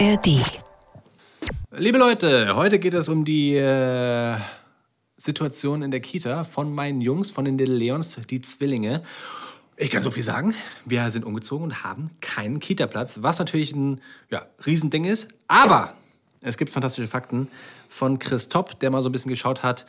ARD. Liebe Leute, heute geht es um die äh, Situation in der Kita von meinen Jungs, von den Little Leons, die Zwillinge. Ich kann so viel sagen. Wir sind umgezogen und haben keinen Kita-Platz, was natürlich ein ja, Riesending ist. Aber es gibt fantastische Fakten von Chris Topp, der mal so ein bisschen geschaut hat,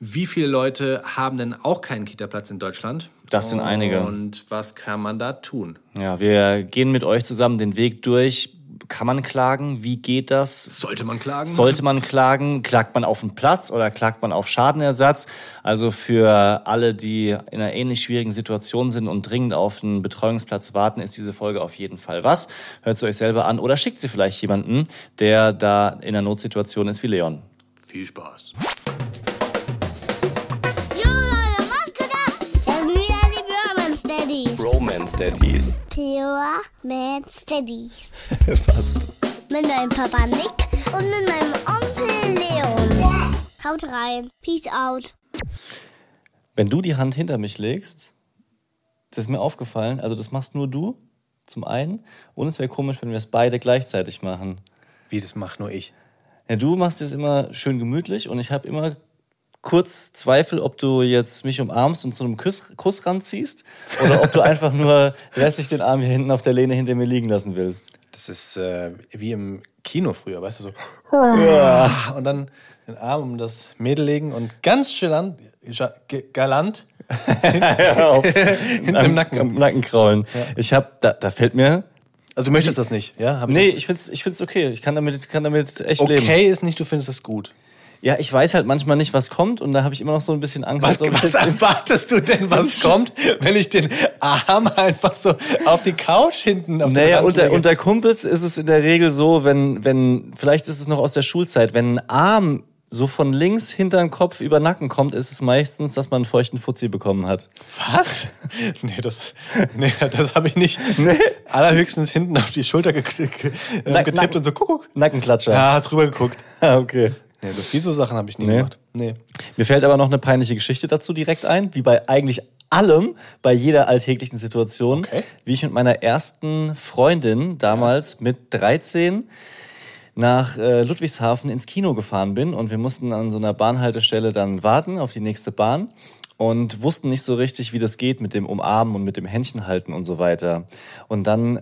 wie viele Leute haben denn auch keinen Kita-Platz in Deutschland? Das sind einige. Und was kann man da tun? Ja, wir gehen mit euch zusammen den Weg durch. Kann man klagen? Wie geht das? Sollte man klagen? Sollte man klagen? Klagt man auf den Platz oder klagt man auf Schadenersatz? Also für alle, die in einer ähnlich schwierigen Situation sind und dringend auf einen Betreuungsplatz warten, ist diese Folge auf jeden Fall was. Hört sie euch selber an oder schickt sie vielleicht jemanden, der da in einer Notsituation ist wie Leon. Viel Spaß. Daddies. Pure Man Steadies. Fast. Mit meinem Papa Nick und mit meinem Onkel Leon. Haut rein. Peace out. Wenn du die Hand hinter mich legst, das ist mir aufgefallen, also das machst nur du, zum einen. Und es wäre komisch, wenn wir es beide gleichzeitig machen. Wie, das macht nur ich. Ja, du machst es immer schön gemütlich und ich habe immer kurz Zweifel, ob du jetzt mich umarmst und zu einem Kuss, Kuss ranziehst oder ob du einfach nur lässig den Arm hier hinten auf der Lehne hinter mir liegen lassen willst. Das ist äh, wie im Kino früher, weißt du, so. Ja. Und dann den Arm um das Mädel legen und ganz galant, galant hinten im Nacken. Am Nacken kraulen. Ich habe, da, da fällt mir. Also du möchtest das nicht, ja? Hab Nee, das- ich find's, ich find's okay. Ich kann damit, kann damit echt leben. okay ist nicht, du findest das gut. Ja, ich weiß halt manchmal nicht, was kommt und da habe ich immer noch so ein bisschen Angst. Was, was erwartest du denn, was kommt, wenn ich den Arm einfach so auf die Couch hinten auf Naja, unter, unter Kumpels ist es in der Regel so, wenn, wenn, vielleicht ist es noch aus der Schulzeit, wenn ein Arm so von links hinter den Kopf über den Nacken kommt, ist es meistens, dass man einen feuchten Fuzzi bekommen hat. Was? Nee, das, nee, das habe ich nicht. Allerhöchstens hinten auf die Schulter getippt Nacken- und so, guck, guck. Nackenklatscher. Ja, hast rüber geguckt. Ah, okay. Nee, so fiese Sachen habe ich nie Nee. gemacht. Nee. Mir fällt aber noch eine peinliche Geschichte dazu direkt ein, wie bei eigentlich allem, bei jeder alltäglichen Situation, Okay. wie ich mit meiner ersten Freundin damals mit 13 nach äh, Ludwigshafen ins Kino gefahren bin und wir mussten an so einer Bahnhaltestelle dann warten auf die nächste Bahn und wussten nicht so richtig, wie das geht mit dem Umarmen und mit dem Händchen halten und so weiter. Und dann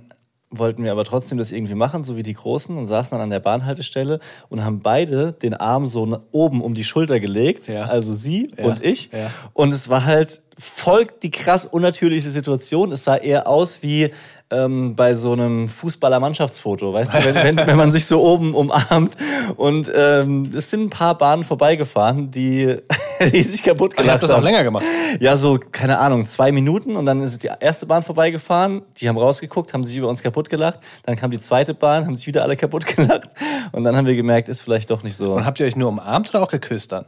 wollten wir aber trotzdem das irgendwie machen, so wie die Großen, und saßen dann an der Bahnhaltestelle und haben beide den Arm so oben um die Schulter gelegt, Ja. also sie Ja. und ich. Ja. Und es war halt voll die krass unnatürliche Situation. Es sah eher aus wie ähm, bei so einem Fußballer-Mannschaftsfoto, weißt du, wenn, wenn, wenn man sich so oben umarmt. Und ähm, es sind ein paar Bahnen vorbeigefahren, die, die sich kaputt Ich habe gelacht das auch haben. länger gemacht. Ja, so, keine Ahnung, zwei Minuten und dann ist die erste Bahn vorbeigefahren. Die haben rausgeguckt, haben sich über uns kaputt gelacht. Dann kam die zweite Bahn, haben sich wieder alle kaputt gelacht. Und dann haben wir gemerkt, ist vielleicht doch nicht so. Und habt ihr euch nur umarmt oder auch geküsst dann?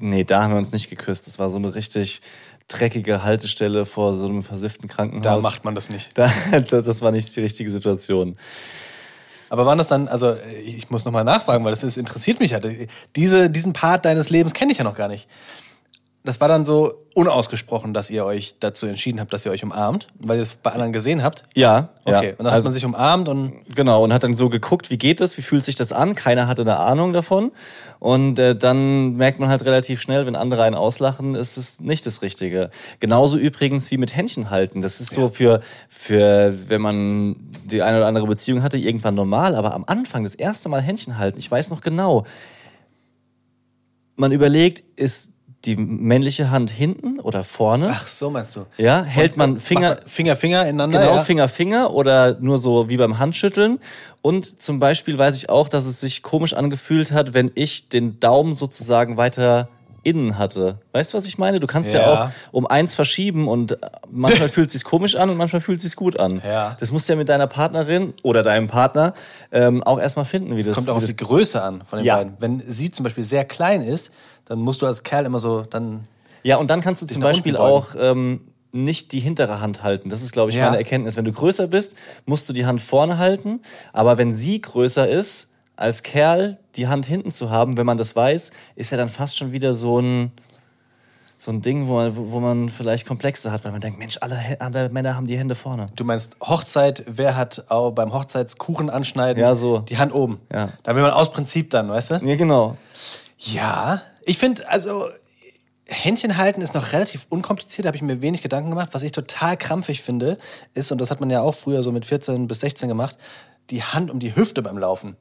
Nee, da haben wir uns nicht geküsst. Das war so eine richtig dreckige Haltestelle vor so einem versifften Krankenhaus. Da macht man das nicht. Da, das war nicht die richtige Situation. Aber waren das dann, also ich muss nochmal nachfragen, weil das ist, interessiert mich ja. Diese, diesen Part deines Lebens kenne ich ja noch gar nicht. Das war dann so unausgesprochen, dass ihr euch dazu entschieden habt, dass ihr euch umarmt, weil ihr es bei anderen gesehen habt. Ja, Okay, ja. und dann hat Also- man sich umarmt und Genau, und hat dann so geguckt, wie geht das, wie fühlt sich das an? Keiner hatte eine Ahnung davon. Und äh, dann merkt man halt relativ schnell, wenn andere einen auslachen, ist es nicht das Richtige. Genauso übrigens wie mit Händchen halten. Das ist so für, für, wenn man die eine oder andere Beziehung hatte, irgendwann normal. Aber am Anfang, das erste Mal Händchen halten, ich weiß noch genau, man überlegt, ist die männliche Hand hinten oder vorne? ach so meinst du. Ja, hält man Finger, Finger, Finger ineinander. Genau, ja? Finger, Finger oder nur so wie beim Handschütteln. Und zum Beispiel weiß ich auch, dass es sich komisch angefühlt hat, wenn ich den Daumen sozusagen weiter innen hatte. Weißt du, was ich meine? Du kannst ja, Ja. auch um eins verschieben und manchmal fühlt es sich komisch an und manchmal fühlt es sich gut an. Ja. Das musst du ja mit deiner Partnerin oder deinem Partner ähm, auch erstmal finden, wie das, Kommt auch auf das die Größe an von den Ja. beiden. Wenn sie zum Beispiel sehr klein ist, dann musst du als Kerl immer so dann. Ja, und dann kannst du zum Beispiel auch ähm, nicht die hintere Hand halten. Das ist, glaube ich, Ja. meine Erkenntnis. Wenn du größer bist, musst du die Hand vorne halten. Aber wenn sie größer ist, als Kerl die Hand hinten zu haben, wenn man das weiß, ist ja dann fast schon wieder so ein so ein Ding, wo man, wo man vielleicht Komplexe hat, weil man denkt, Mensch, alle, alle Männer haben die Hände vorne. Du meinst Hochzeit, wer hat auch beim Hochzeitskuchen anschneiden Ja, so. die Hand oben? Ja. Da will man aus Prinzip dann, weißt du? Ja, genau. Ja, ich finde, also Händchen halten ist noch relativ unkompliziert, da habe ich mir wenig Gedanken gemacht. Was ich total krampfig finde, ist, und das hat man ja auch früher so mit 14 bis 16 gemacht, die Hand um die Hüfte beim Laufen.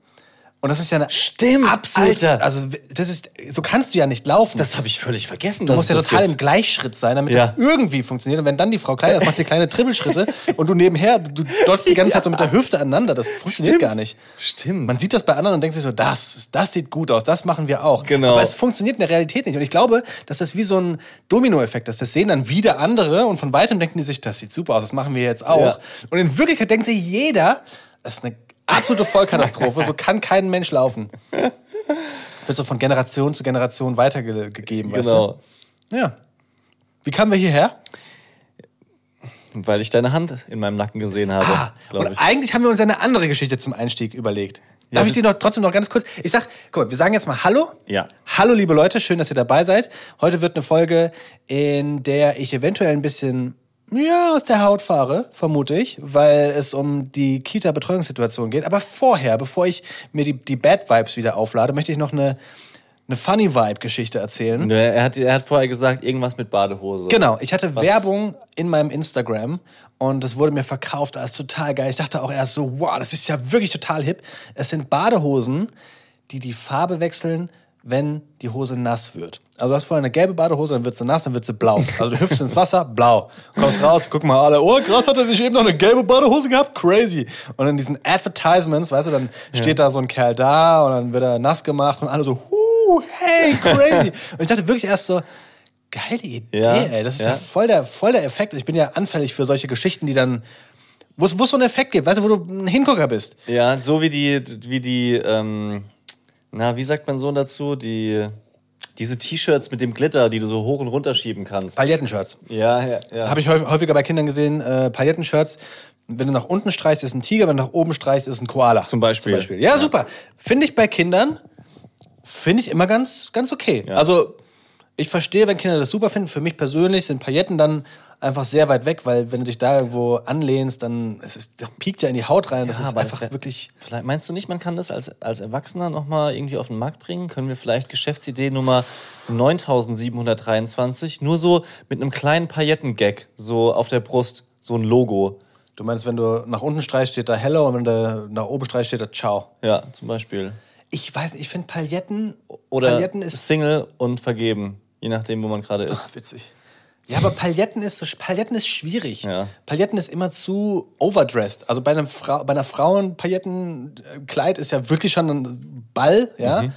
Und das ist ja eine Stimmt, absolut, Alter. also das ist, so kannst du ja nicht laufen. Das habe ich völlig vergessen. Du musst ja total im Gleichschritt sein, damit Ja. das irgendwie funktioniert. Und wenn dann die Frau klein ist, macht sie kleine Trippelschritte und du nebenher, du dotzt die ganze Zeit so mit der Hüfte aneinander. Das funktioniert Stimmt. gar nicht. Stimmt. Man sieht das bei anderen und denkt sich so, das, das sieht gut aus, das machen wir auch. Genau. Aber es funktioniert in der Realität nicht. Und ich glaube, dass das wie so ein Dominoeffekt ist. Das sehen dann wieder andere und von weitem denken die sich, das sieht super aus, das machen wir jetzt auch. Ja. Und in Wirklichkeit denkt sich jeder, das ist eine absolute Vollkatastrophe, so kann kein Mensch laufen. Wird so von Generation zu Generation weitergegeben, weißt du? Genau. Ja. Wie kamen wir hierher? Weil ich deine Hand in meinem Nacken gesehen habe, Ah, und ich. eigentlich haben wir uns ja eine andere Geschichte zum Einstieg überlegt. Darf ich dir noch trotzdem noch ganz kurz? Ich sag, guck mal, wir sagen jetzt mal Hallo. Ja. Hallo, liebe Leute, schön, dass ihr dabei seid. Heute wird eine Folge, in der ich eventuell ein bisschen ja, aus der Haut fahre, vermute ich, weil es um die Kita-Betreuungssituation geht. Aber vorher, bevor ich mir die, die Bad Vibes wieder auflade, möchte ich noch eine, eine Funny Vibe-Geschichte erzählen. Er hat, er hat vorher gesagt, irgendwas mit Badehose. Genau, ich hatte Was- Werbung in meinem Instagram und das wurde mir verkauft als total geil. Ich dachte auch erst so, wow, das ist ja wirklich total hip. Es sind Badehosen, die die Farbe wechseln, wenn die Hose nass wird. Also du hast vorher eine gelbe Badehose, dann wird sie nass, dann wird sie blau. Also du hüpfst ins Wasser, blau. Kommst raus, guck mal alle, oh krass, hat er nicht eben noch eine gelbe Badehose gehabt? Crazy. Und in diesen Advertisements, weißt du, dann steht da so ein Kerl da und dann wird er nass gemacht und alle so, huh, hey, crazy. Und ich dachte wirklich erst so, geile Idee, Ja, ey. Das ist ja, ja. voll, der, voll der Effekt. Ich bin ja anfällig für solche Geschichten, die dann, wo es wo es so einen Effekt gibt, weißt du, wo du ein Hingucker bist. Ja, so wie die, wie die, ähm, na, wie sagt man so dazu? Die, diese T-Shirts mit dem Glitter, die du so hoch und runter schieben kannst. Palettenshirts. Ja, ja, ja. Habe ich häufig- häufiger bei Kindern gesehen, äh, Palettenshirts. Wenn du nach unten streichst, ist ein Tiger, wenn du nach oben streichst, ist ein Koala. Zum Beispiel. Zum Beispiel. Ja, super. Finde ich bei Kindern, finde ich immer ganz, ganz okay. Also, ich verstehe, wenn Kinder das super finden. Für mich persönlich sind Pailletten dann einfach sehr weit weg, weil wenn du dich da irgendwo anlehnst, dann es ist, das piekt ja in die Haut rein. das Ja, ist aber einfach wär- wirklich. Vielleicht, meinst du nicht, man kann das als, als Erwachsener nochmal irgendwie auf den Markt bringen? Können wir vielleicht Geschäftsidee Nummer 9723 nur so mit einem kleinen Pailletten-Gag so auf der Brust, so ein Logo. Du meinst, wenn du nach unten streichst, steht da Hello und wenn du nach oben streichst, steht da Ciao. Ja, zum Beispiel. Ich weiß nicht, ich finde Pailletten. Oder Pailletten ist Single und vergeben, je nachdem, wo man gerade ist. Ach, witzig. Ja, aber Pailletten ist, so, Pailletten ist schwierig. Ja. Pailletten ist immer zu overdressed. Also bei, einem Frau, bei einer Frau ein Paillettenkleid ist ja wirklich schon ein Ball, ja. Mhm.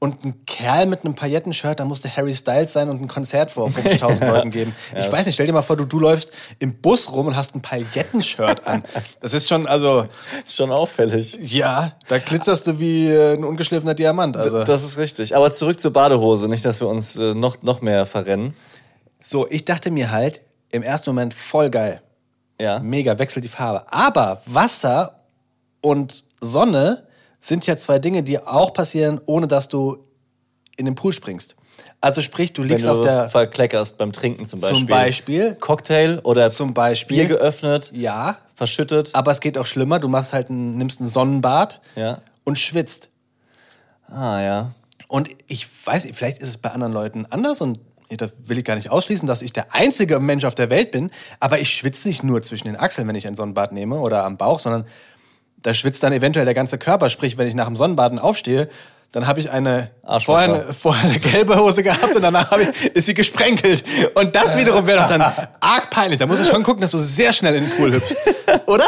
Und ein Kerl mit einem Paillettenshirt, da musste Harry Styles sein und ein Konzert vor 50.000 Leuten geben. ich weiß nicht, stell dir mal vor, du, du läufst im Bus rum und hast ein Paillettenshirt an. Das ist schon, also, Ist schon auffällig. ja, da glitzerst du wie äh, ein ungeschliffener Diamant. Also. Das ist richtig. Aber zurück zur Badehose, nicht, dass wir uns äh, noch, noch mehr verrennen. So, ich dachte mir halt, im ersten Moment voll geil. Ja. Mega, wechselt die Farbe. Aber Wasser und Sonne sind ja zwei Dinge, die auch passieren, ohne dass du in den Pool springst. Also sprich, du Wenn liegst du auf der... verkleckerst beim Trinken zum Beispiel. Zum Beispiel. Cocktail oder Zum Beispiel. Bier geöffnet, Ja, verschüttet. aber es geht auch schlimmer. Du machst halt ein, nimmst ein Sonnenbad Ja. und schwitzt. Ah, ja. Und ich weiß, vielleicht ist es bei anderen Leuten anders und das will ich gar nicht ausschließen, dass ich der einzige Mensch auf der Welt bin, aber ich schwitze nicht nur zwischen den Achseln, wenn ich ein Sonnenbad nehme oder am Bauch, sondern da schwitzt dann eventuell der ganze Körper. Sprich, wenn ich nach dem Sonnenbaden aufstehe, dann habe ich eine vorher, eine vorher eine gelbe Hose gehabt und danach ich, ist sie gesprenkelt. Und das wiederum wäre doch dann arg peinlich. Da musst du schon gucken, dass du sehr schnell in den Pool hüpfst. Oder?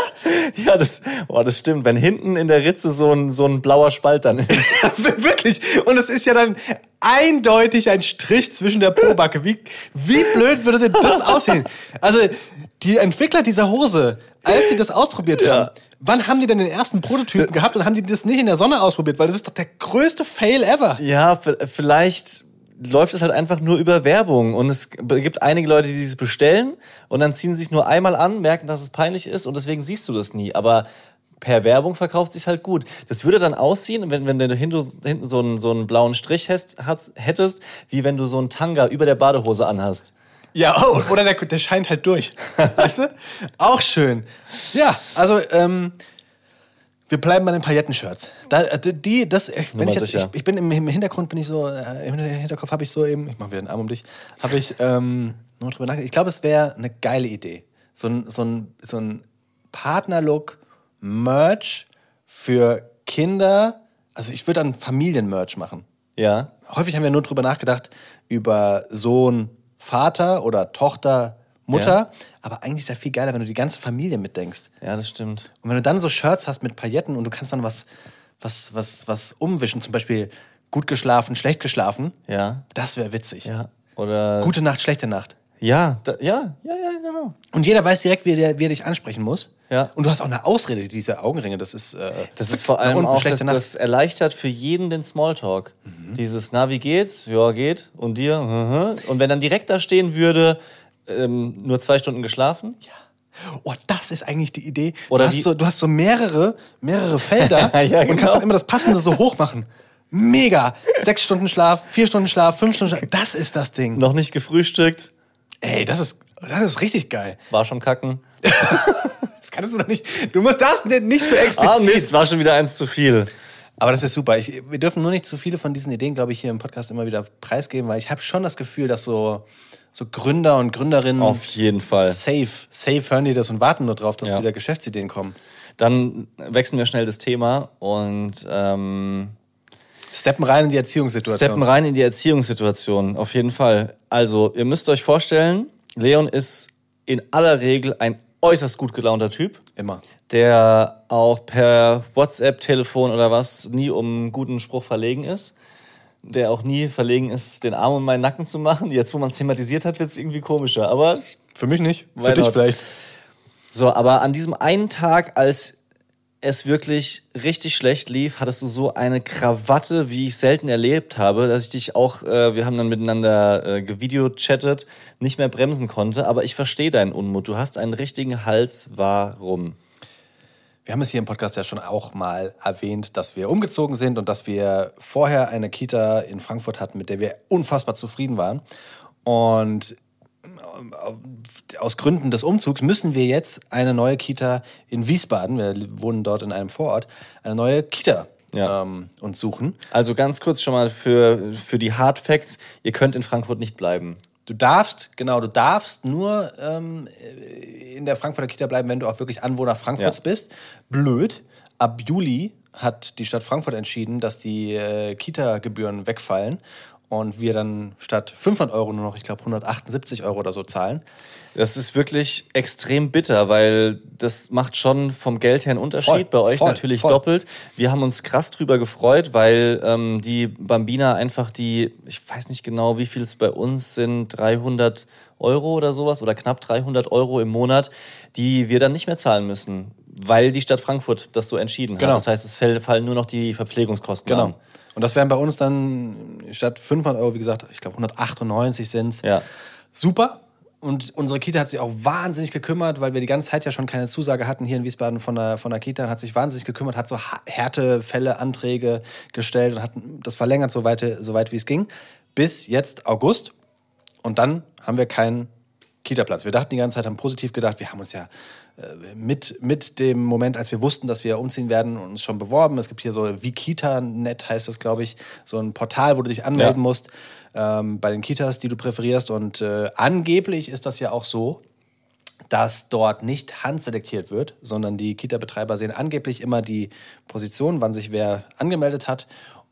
Ja, das, oh, das stimmt. Wenn hinten in der Ritze so ein, so ein blauer Spalt dann ist. Wirklich. Und es ist ja dann eindeutig ein Strich zwischen der Pobacke. Wie, wie blöd würde denn das aussehen? Also, die Entwickler dieser Hose, als die das ausprobiert Ja. haben, wann haben die denn den ersten Prototypen gehabt und haben die das nicht in der Sonne ausprobiert? Weil das ist doch der größte Fail ever. Ja, vielleicht läuft es halt einfach nur über Werbung. Und es gibt einige Leute, die es bestellen und dann ziehen sie sich nur einmal an, merken, dass es peinlich ist und deswegen siehst du das nie. Aber per Werbung verkauft sich halt gut. Das würde dann aussehen, wenn, wenn du hinten, hinten so, einen, so einen blauen Strich hast, hättest, wie wenn du so einen Tanga über der Badehose anhast. Ja, oh, oder der, der scheint halt durch. weißt du? Auch schön. Ja, also, ähm, wir bleiben bei den Pailletten-Shirts. Da, äh, die, das, wenn Nummer ich, jetzt, ich, ich bin im, im Hintergrund, bin ich so, äh, im Hinterkopf habe ich so eben, ich mache wieder einen Arm um dich, habe ich ähm, nur drüber nachgedacht. Ich glaube, es wäre eine geile Idee. So ein, so ein, so ein Partnerlook Merch für Kinder. Also ich würde dann Familienmerch machen. Ja. Häufig haben wir nur drüber nachgedacht, über Sohn, Vater oder Tochter, Mutter. Ja. Aber eigentlich ist ja viel geiler, wenn du die ganze Familie mitdenkst. Ja, das stimmt. Und wenn du dann so Shirts hast mit Pailletten und du kannst dann was, was, was, was umwischen, zum Beispiel gut geschlafen, schlecht geschlafen, Ja. das wäre witzig. Ja. Oder. Gute Nacht, schlechte Nacht. Ja, da, ja, ja, ja, genau. Und jeder weiß direkt, wie er, wie er dich ansprechen muss. Ja. Und du hast auch eine Ausrede, diese Augenringe, das ist. Äh, Das ist vor allem auch, Nacht. das erleichtert für jeden den Smalltalk. Mhm. Dieses, na, wie geht's? Ja, geht. Und dir? Mhm. Und wenn dann direkt da stehen würde, ähm, nur zwei Stunden geschlafen? Oh, das ist eigentlich die Idee. Oder du, hast so, du hast so mehrere, mehrere Felder Ja, und kannst genau. dann immer das Passende so hoch machen. Mega! Sechs Stunden Schlaf, vier Stunden Schlaf, fünf Stunden Schlaf. Das ist das Ding. Noch nicht gefrühstückt, Ey, das ist, das ist richtig geil. war schon kacken. Das kannst du doch nicht. Du musst das nicht so explizit. Ah, Mist, war schon wieder eins zu viel. Aber das ist super. Ich, wir dürfen nur nicht zu viele von diesen Ideen, glaube ich, hier im Podcast immer wieder preisgeben, weil ich habe schon das Gefühl, dass so, so Gründer und Gründerinnen Auf jeden Fall. safe, safe hören die das und warten nur drauf, dass Ja. wieder Geschäftsideen kommen. Dann wechseln wir schnell das Thema und ähm, Steppen rein in die Erziehungssituation. steppen rein in die Erziehungssituation. Auf jeden Fall. Also, ihr müsst euch vorstellen, Leon ist in aller Regel ein äußerst gut gelaunter Typ. Immer. der auch per WhatsApp, Telefon oder was nie um einen guten Spruch verlegen ist. Der auch nie verlegen ist, den Arm um meinen Nacken zu machen. Jetzt, wo man es thematisiert hat, wird es irgendwie komischer. Aber Für mich nicht. Für dich not? vielleicht. so, aber an diesem einen Tag, als es wirklich richtig schlecht lief, hattest du so eine Krawatte, wie ich selten erlebt habe, dass ich dich auch, äh, wir haben dann miteinander äh, gevideochattet, nicht mehr bremsen konnte. Aber ich verstehe deinen Unmut. Du hast einen richtigen Hals. Warum? Wir haben es hier im Podcast ja schon auch mal erwähnt, dass wir umgezogen sind und dass wir vorher eine Kita in Frankfurt hatten, mit der wir unfassbar zufrieden waren. Und aus Gründen des Umzugs müssen wir jetzt eine neue Kita in Wiesbaden, wir wohnen dort in einem Vorort, eine neue Kita Ja. ähm, uns suchen. Also ganz kurz schon mal für, für die Hard Facts. Ihr könnt in Frankfurt nicht bleiben. Du darfst, genau, du darfst nur ähm, in der Frankfurter Kita bleiben, wenn du auch wirklich Anwohner Frankfurts Ja. bist. Blöd. Ab Juli hat die Stadt Frankfurt entschieden, dass die äh, Kita-Gebühren wegfallen und wir dann statt 500 Euro nur noch, ich glaube, 178 Euro oder so zahlen. Das ist wirklich extrem bitter, weil das macht schon vom Geld her einen Unterschied. Voll, Bei euch voll, natürlich voll. doppelt. Wir haben uns krass drüber gefreut, weil ähm, die Bambina einfach die, ich weiß nicht genau, wie viel es bei uns sind, 300 Euro oder sowas oder knapp 300 Euro im Monat, die wir dann nicht mehr zahlen müssen, weil die Stadt Frankfurt das so entschieden Genau. hat. Das heißt, es fallen nur noch die Verpflegungskosten Genau. an. Und das wären bei uns dann statt 500 Euro, wie gesagt, ich glaube 198 sind es. Ja. Super. Und unsere Kita hat sich auch wahnsinnig gekümmert, weil wir die ganze Zeit ja schon keine Zusage hatten hier in Wiesbaden von der, von der Kita. Hat sich wahnsinnig gekümmert, hat so Härtefälle, Anträge gestellt und hat das verlängert, so weit, so weit wie es ging. Bis jetzt August. Und dann haben wir keinen Kita-Platz. Wir dachten die ganze Zeit, haben positiv gedacht, wir haben uns ja äh, mit, mit dem Moment, als wir wussten, dass wir umziehen werden, uns schon beworben. Es gibt hier so Vikita.net heißt das, glaube ich, so ein Portal, wo du dich anmelden Ja. musst ähm, bei den Kitas, die du präferierst. Und äh, angeblich ist das ja auch so, dass dort nicht handselektiert wird, sondern die Kita-Betreiber sehen angeblich immer die Position, wann sich wer angemeldet hat.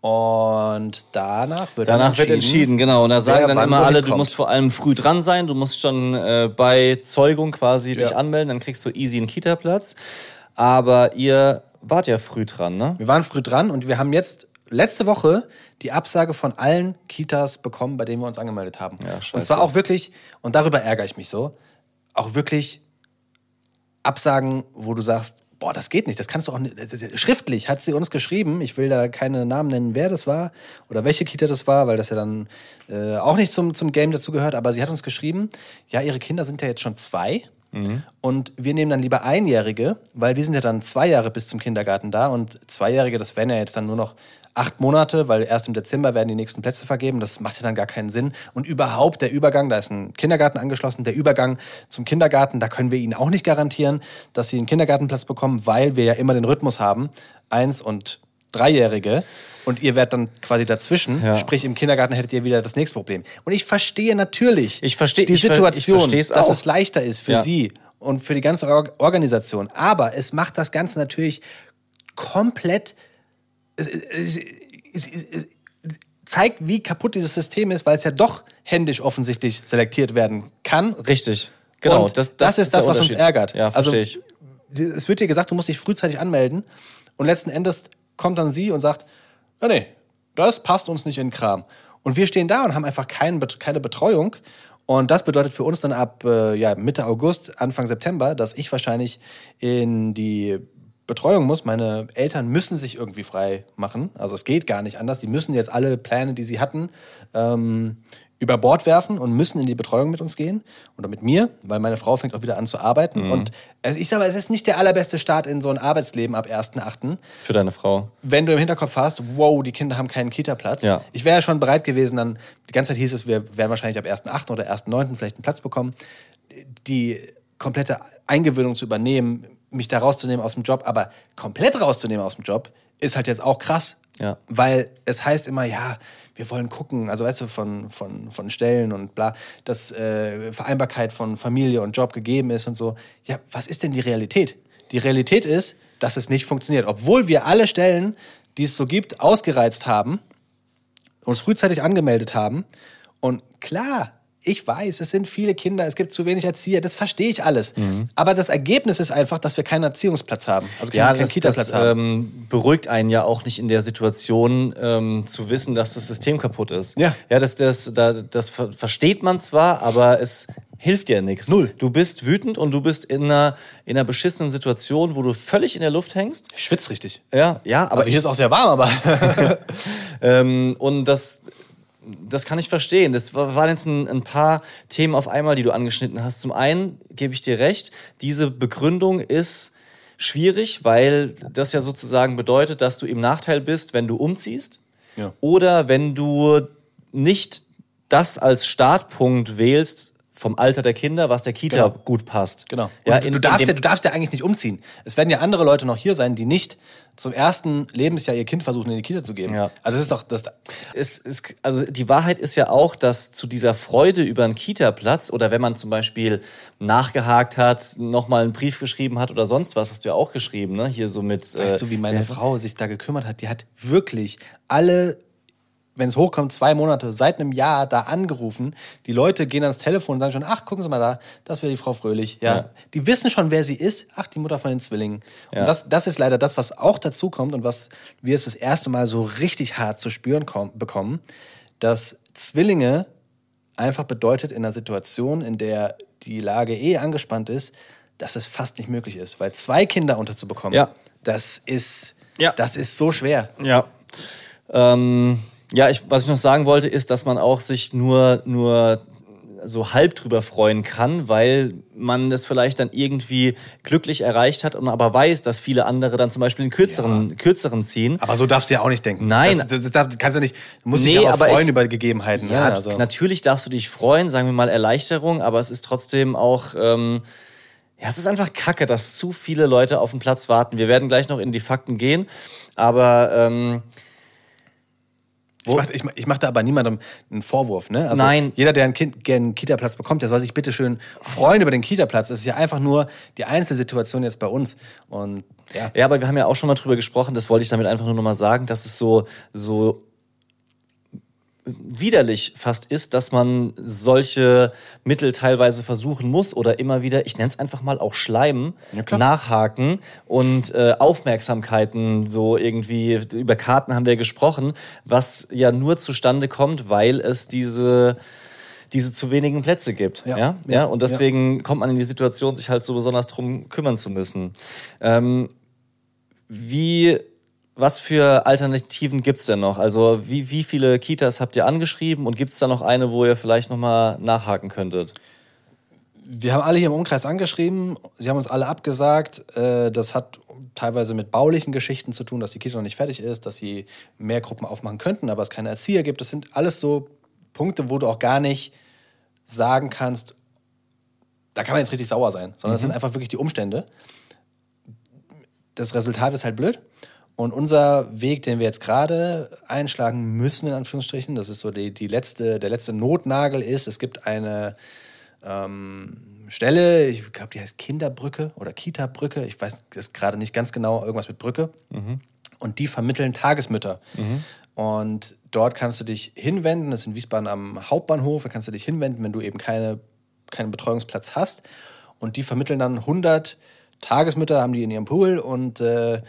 Und danach wird Danach wird entschieden, genau. Und da sagen dann immer alle, du musst vor allem früh dran sein, du musst schon äh, bei Zeugung quasi dich Ja. anmelden, dann kriegst du easy einen Kita-Platz. Aber ihr wart ja früh dran, ne? Wir waren früh dran und wir haben jetzt letzte Woche die Absage von allen Kitas bekommen, bei denen wir uns angemeldet haben. Ja, und zwar auch wirklich, und darüber ärgere ich mich so, auch wirklich Absagen, wo du sagst, boah, das geht nicht, das kannst du auch nicht. Schriftlich. Hat sie uns geschrieben, ich will da keine Namen nennen, wer das war oder welche Kita das war, weil das ja dann äh, auch nicht zum, zum Game dazu gehört, aber sie hat uns geschrieben, ja, ihre Kinder sind ja jetzt schon zwei. Und wir nehmen dann lieber Einjährige, weil die sind ja dann zwei Jahre bis zum Kindergarten da. Und Zweijährige, das wären ja jetzt dann nur noch acht Monate, weil erst im Dezember werden die nächsten Plätze vergeben. Das macht ja dann gar keinen Sinn. Und überhaupt der Übergang, da ist ein Kindergarten angeschlossen, der Übergang zum Kindergarten, da können wir ihnen auch nicht garantieren, dass sie einen Kindergartenplatz bekommen, weil wir ja immer den Rhythmus haben. Eins und Dreijährige und ihr werdet dann quasi dazwischen. Ja. Sprich, im Kindergarten hättet ihr wieder das nächste Problem. Und ich verstehe natürlich Ich verstehe- die ich ver- ich Situation, dass es leichter ist für Ja. sie und für die ganze Or Organisation. Aber es macht das Ganze natürlich komplett. Es, es, es, zeigt, wie kaputt dieses System ist, weil es ja doch händisch offensichtlich selektiert werden kann. Richtig. Genau. Und das, ist das, was uns ärgert. Ja, also, verstehe ich. es wird dir gesagt, du musst dich frühzeitig anmelden und letzten Endes kommt dann sie und sagt, ja, nee, das passt uns nicht in den Kram. Und wir stehen da und haben einfach kein, keine Betreuung. Und das bedeutet für uns dann ab äh, ja, Mitte August, Anfang September, dass ich wahrscheinlich in die Betreuung muss. Meine Eltern müssen sich irgendwie frei machen. Also es geht gar nicht anders. Die müssen jetzt alle Pläne, die sie hatten, ähm, über Bord werfen und müssen in die Betreuung mit uns gehen oder mit mir, weil meine Frau fängt auch wieder an zu arbeiten. Und also ich sage mal, es ist nicht der allerbeste Start in so ein Arbeitsleben ab 1.8 Für deine Frau. wenn du im Hinterkopf hast, wow, die Kinder haben keinen Kita-Platz. Ja. Ich wäre ja schon bereit gewesen, dann, die ganze Zeit hieß es, wir werden wahrscheinlich ab 1.8. oder 1.9. vielleicht einen Platz bekommen, die komplette Eingewöhnung zu übernehmen, mich da rauszunehmen aus dem Job, aber komplett rauszunehmen aus dem Job, ist halt jetzt auch krass. Ja. Weil es heißt immer, ja, wir wollen gucken, also weißt du, von, von, von Stellen und bla, dass äh, Vereinbarkeit von Familie und Job gegeben ist und so. Ja, was ist denn die Realität? Die Realität ist, dass es nicht funktioniert. Obwohl wir alle Stellen, die es so gibt, ausgereizt haben, uns frühzeitig angemeldet haben. Und klar, ich weiß, es sind viele Kinder, es gibt zu wenig Erzieher, das verstehe ich alles. Aber das Ergebnis ist einfach, dass wir keinen Erziehungsplatz haben. Also keinen, Ja, keinen das, Kita-Platz das haben. ähm, beruhigt einen ja auch nicht in der Situation ähm, zu wissen, dass das System kaputt ist. Ja. Ja, das, das, da, das ver versteht man zwar, aber es hilft dir nichts. Null. Du bist wütend und du bist in einer, in einer beschissenen Situation, wo du völlig in der Luft hängst. Ich schwitze richtig. Ja, ja, aber Also hier ist auch sehr warm, aber Ähm, und das, das kann ich verstehen. Das wa- waren jetzt ein, ein paar Themen auf einmal, die du angeschnitten hast. Zum einen gebe ich dir recht, diese Begründung ist schwierig, weil das ja sozusagen bedeutet, dass du im Nachteil bist, wenn du umziehst Ja. oder wenn du nicht das als Startpunkt wählst vom Alter der Kinder, was der Kita Genau. gut passt. Genau. Ja, Und in- du, darfst ja, du darfst ja eigentlich nicht umziehen. Es werden ja andere Leute noch hier sein, die nicht zum ersten Lebensjahr ihr Kind versuchen, in die Kita zu geben. Ja. Also es ist doch das. es ist, also die Wahrheit ist ja auch, dass zu dieser Freude über einen Kita-Platz oder wenn man zum Beispiel nachgehakt hat, nochmal einen Brief geschrieben hat oder sonst was, hast du ja auch geschrieben, ne? Hier so mit. Weißt du, wie meine Frau sich da gekümmert hat? Die hat wirklich alle, wenn es hochkommt, zwei Monate, seit einem Jahr da angerufen. Die Leute gehen ans Telefon und sagen schon, ach, gucken Sie mal da, das wäre die Frau Fröhlich. Ja. Ja. Die wissen schon, wer sie ist. Ach, die Mutter von den Zwillingen. Ja. Und das, das ist leider das, was auch dazu kommt und was wir jetzt das erste Mal so richtig hart zu spüren kom- bekommen, dass Zwillinge einfach bedeutet in einer Situation, in der die Lage eh angespannt ist, dass es fast nicht möglich ist. Weil zwei Kinder unterzubekommen, Ja. das ist, Ja. das ist so schwer. Ja. Ähm, ja, ich, was ich noch sagen wollte, ist, dass man auch sich nur, nur so halb drüber freuen kann, weil man das vielleicht dann irgendwie glücklich erreicht hat und aber weiß, dass viele andere dann zum Beispiel einen kürzeren, kürzeren ziehen. Aber so darfst du ja auch nicht denken. Nein. Das, das, das darf- kannst du nicht, musst dich Nee, ja auch aber freuen ich- über Gegebenheiten. Ja, ne? also, natürlich darfst du dich freuen, sagen wir mal Erleichterung, aber es ist trotzdem auch, ähm, ja, es ist einfach kacke, dass zu viele Leute auf den Platz warten. Wir werden gleich noch in die Fakten gehen, aber ähm, ich mache ich, mach- ich mach da aber niemandem einen Vorwurf. Ne? Also Nein. Jeder, der einen, kind, einen Kita-Platz bekommt, der soll sich bitte schön freuen über den Kita-Platz. Das ist ja einfach nur die Einzelsituation jetzt bei uns. Und ja, Ja, aber wir haben ja auch schon mal drüber gesprochen, das wollte ich damit einfach nur noch mal sagen, dass es so, so widerlich fast ist, dass man solche Mittel teilweise versuchen muss oder immer wieder, ich nenne es einfach mal auch Schleimen, klar. nachhaken und äh, Aufmerksamkeiten so irgendwie, über Karten haben wir gesprochen, was ja nur zustande kommt, weil es diese diese zu wenigen Plätze gibt. Ja, Ja. ja, Ja. und deswegen kommt man in die Situation, sich halt so besonders drum kümmern zu müssen. Ähm, wie, was für Alternativen gibt's denn noch? Also wie, wie viele Kitas habt ihr angeschrieben und gibt's da noch eine, wo ihr vielleicht nochmal nachhaken könntet? wir haben alle hier im Umkreis angeschrieben, sie haben uns alle abgesagt. Äh, das hat teilweise mit baulichen Geschichten zu tun, dass die Kita noch nicht fertig ist, dass sie mehr Gruppen aufmachen könnten, aber es keine Erzieher gibt. Das sind alles so Punkte, wo du auch gar nicht sagen kannst, da kann man jetzt richtig sauer sein, sondern das sind einfach wirklich die Umstände. Das Resultat ist halt blöd. Und unser Weg, den wir jetzt gerade einschlagen müssen, in Anführungsstrichen, das ist so die, die letzte, der letzte Notnagel ist, es gibt eine ähm, Stelle, ich glaube, die heißt Kinderbrücke oder Kita-Brücke, ich weiß das gerade nicht ganz genau, irgendwas mit Brücke. Und die vermitteln Tagesmütter. Und dort kannst du dich hinwenden, das ist in Wiesbaden am Hauptbahnhof, da kannst du dich hinwenden, wenn du eben keine, keinen Betreuungsplatz hast. Und die vermitteln dann 100 Tagesmütter, haben die in ihrem Pool und äh,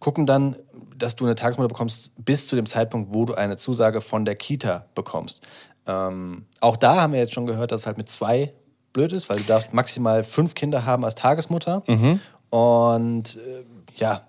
gucken dann, dass du eine Tagesmutter bekommst bis zu dem Zeitpunkt, wo du eine Zusage von der Kita bekommst. Ähm, auch da haben wir jetzt schon gehört, dass es halt mit zwei blöd ist, weil du darfst maximal fünf Kinder haben als Tagesmutter. Und äh, ja,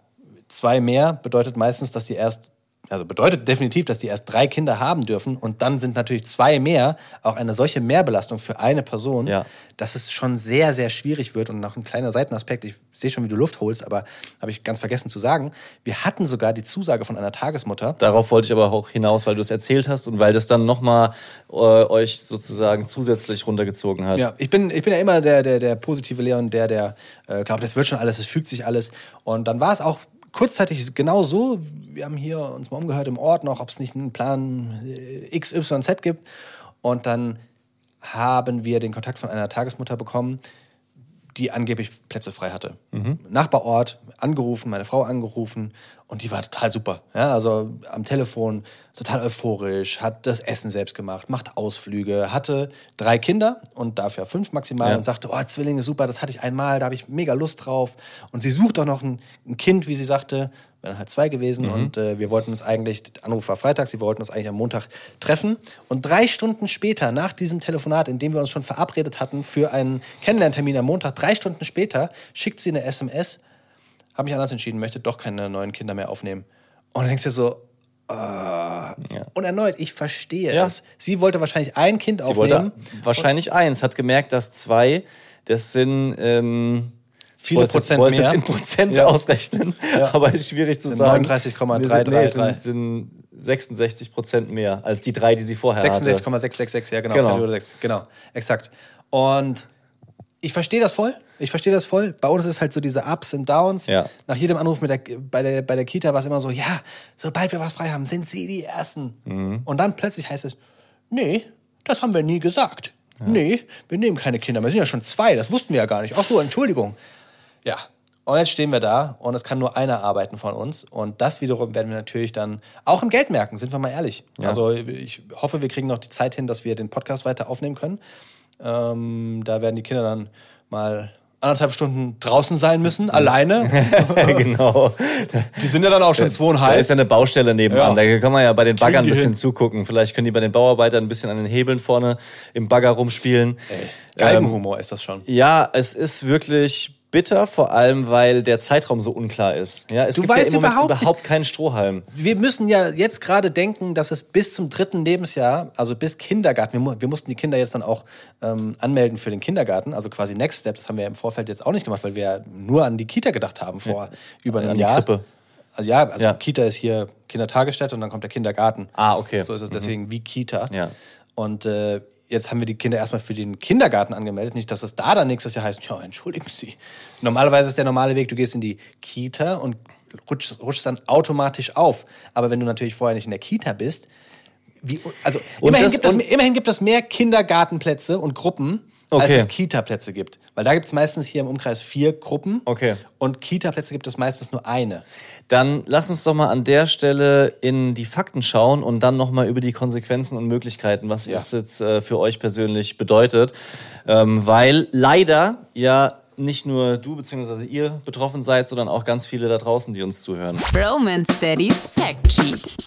zwei mehr bedeutet meistens, dass die erst, also bedeutet definitiv, dass die erst drei Kinder haben dürfen und dann sind natürlich zwei mehr auch eine solche Mehrbelastung für eine Person, Ja. dass es schon sehr, sehr schwierig wird. Und noch ein kleiner Seitenaspekt, ich sehe schon, wie du Luft holst, aber habe ich ganz vergessen zu sagen, wir hatten sogar die Zusage von einer Tagesmutter. Darauf wollte ich aber auch hinaus, weil du es erzählt hast und weil das dann nochmal äh, euch sozusagen zusätzlich runtergezogen hat. Ja, ich bin, ich bin ja immer der, der, der positive Leon, der, der äh, glaubt, es wird schon alles, es fügt sich alles. Und dann war es auch kurzzeitig genau so. Wir haben hier uns mal umgehört im Ort noch, ob es nicht einen Plan äh, X, Y, Z gibt. Und dann haben wir den Kontakt von einer Tagesmutter bekommen, die angeblich Plätze frei hatte. Nachbarort angerufen, meine Frau angerufen und die war total super. Ja, also am Telefon total euphorisch, hat das Essen selbst gemacht, macht Ausflüge, hatte drei Kinder und dafür fünf maximal Ja. und sagte, oh, Zwillinge, super, das hatte ich einmal, da habe ich mega Lust drauf. Und sie sucht auch noch ein, ein Kind, wie sie sagte, wären halt zwei gewesen und äh, wir wollten uns eigentlich, der Anruf war Freitag, sie wollten uns eigentlich am Montag treffen. Und drei Stunden später, nach diesem Telefonat, in dem wir uns schon verabredet hatten für einen Kennenlerntermin am Montag, drei Stunden später, schickt sie eine SMS, habe mich anders entschieden, möchte doch keine neuen Kinder mehr aufnehmen. Und dann denkst du dir so, äh, und erneut, ich verstehe Ja. es. Sie wollte wahrscheinlich ein Kind Sie aufnehmen. wollte wahrscheinlich eins, hat gemerkt, dass zwei, das sind ähm, Viele ich jetzt- Prozent wollte jetzt mehr. in Prozent Ja. ausrechnen, Ja. aber ist schwierig zu Sind sagen. 39,333. Nee, sind, sind 66 Prozent mehr als die drei, die sie vorher hatte. 66,666, ja genau, Genau. Periode 6, genau, exakt. Und ich verstehe das voll, ich verstehe das voll. Bei uns ist halt so diese Ups und Downs. Ja. Nach jedem Anruf mit der, bei, der, bei der Kita war es immer so, ja, sobald wir was frei haben, sind Sie die Ersten. Mhm. Und dann plötzlich heißt es, nee, das haben wir nie gesagt. Nee, wir nehmen keine Kinder, wir sind ja schon zwei, das wussten wir ja gar nicht. Ach so, Entschuldigung. Ja, und jetzt stehen wir da und es kann nur einer arbeiten von uns. Und das wiederum werden wir natürlich dann auch im Geld merken, sind wir mal ehrlich. Also ich hoffe, wir kriegen noch die Zeit hin, dass wir den Podcast weiter aufnehmen können. Ähm, da werden die Kinder dann mal anderthalb Stunden draußen sein müssen, alleine. genau. Die sind ja dann auch schon Da zweieinhalb. ist ja eine Baustelle nebenan. Ja. Da kann man ja bei den Baggern ein bisschen hin. zugucken. Vielleicht können die bei den Bauarbeitern ein bisschen an den Hebeln vorne im Bagger rumspielen. Galgenhumor ist das schon. Ja, es ist wirklich bitter, vor allem weil der Zeitraum so unklar ist. Ja, es Du gibt weißt ja im überhaupt überhaupt keinen Strohhalm. Wir müssen ja jetzt gerade denken, dass es bis zum dritten Lebensjahr, also bis Kindergarten, wir, wir mussten die Kinder jetzt dann auch ähm, anmelden für den Kindergarten, also quasi Next Step. Das haben wir im Vorfeld jetzt auch nicht gemacht, weil wir ja nur an die Kita gedacht haben vor über einem an die Jahr. Krippe. Also ja, also Ja. Kita ist hier Kindertagesstätte und dann kommt der Kindergarten. Ah, okay. So ist es deswegen wie Kita. Ja. Und äh, jetzt haben wir die Kinder erstmal für den Kindergarten angemeldet. Nicht, dass es da dann nächstes Jahr heißt, ja, entschuldigen Sie. Normalerweise ist der normale Weg, du gehst in die Kita und rutschst, rutschst dann automatisch auf. Aber wenn du natürlich vorher nicht in der Kita bist, wie, also immerhin, das- gibt es, und- immerhin gibt es mehr Kindergartenplätze und Gruppen, als Okay. es Kita-Plätze gibt. Weil da gibt es meistens hier im Umkreis vier Gruppen. Okay. Und Kita-Plätze gibt es meistens nur eine. Dann lass uns doch mal an der Stelle in die Fakten schauen und dann nochmal über die Konsequenzen und Möglichkeiten, was Ja. es jetzt äh, für euch persönlich bedeutet. Ähm, weil leider ja nicht nur du bzw. ihr betroffen seid, sondern auch ganz viele da draußen, die uns zuhören. Roman Steadies Fact Sheet.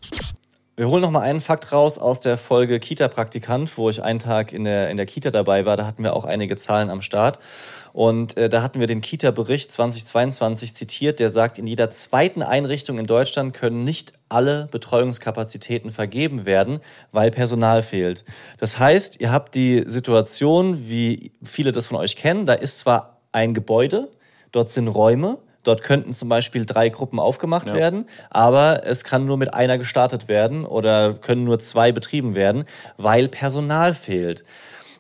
Wir holen noch mal einen Fakt raus aus der Folge Kita-Praktikant, wo ich einen Tag in der, in der Kita dabei war. Da hatten wir auch einige Zahlen am Start. Und äh, da hatten wir den Kita-Bericht 2022 zitiert, der sagt, in jeder zweiten Einrichtung in Deutschland können nicht alle Betreuungskapazitäten vergeben werden, weil Personal fehlt. Das heißt, ihr habt die Situation, wie viele das von euch kennen, da ist zwar ein Gebäude, dort sind Räume, Dort könnten zum Beispiel drei Gruppen aufgemacht Ja. werden, aber es kann nur mit einer gestartet werden oder können nur zwei betrieben werden, weil Personal fehlt.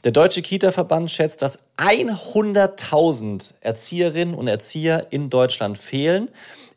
Der Deutsche Kita-Verband schätzt, dass 100.000 Erzieherinnen und Erzieher in Deutschland fehlen.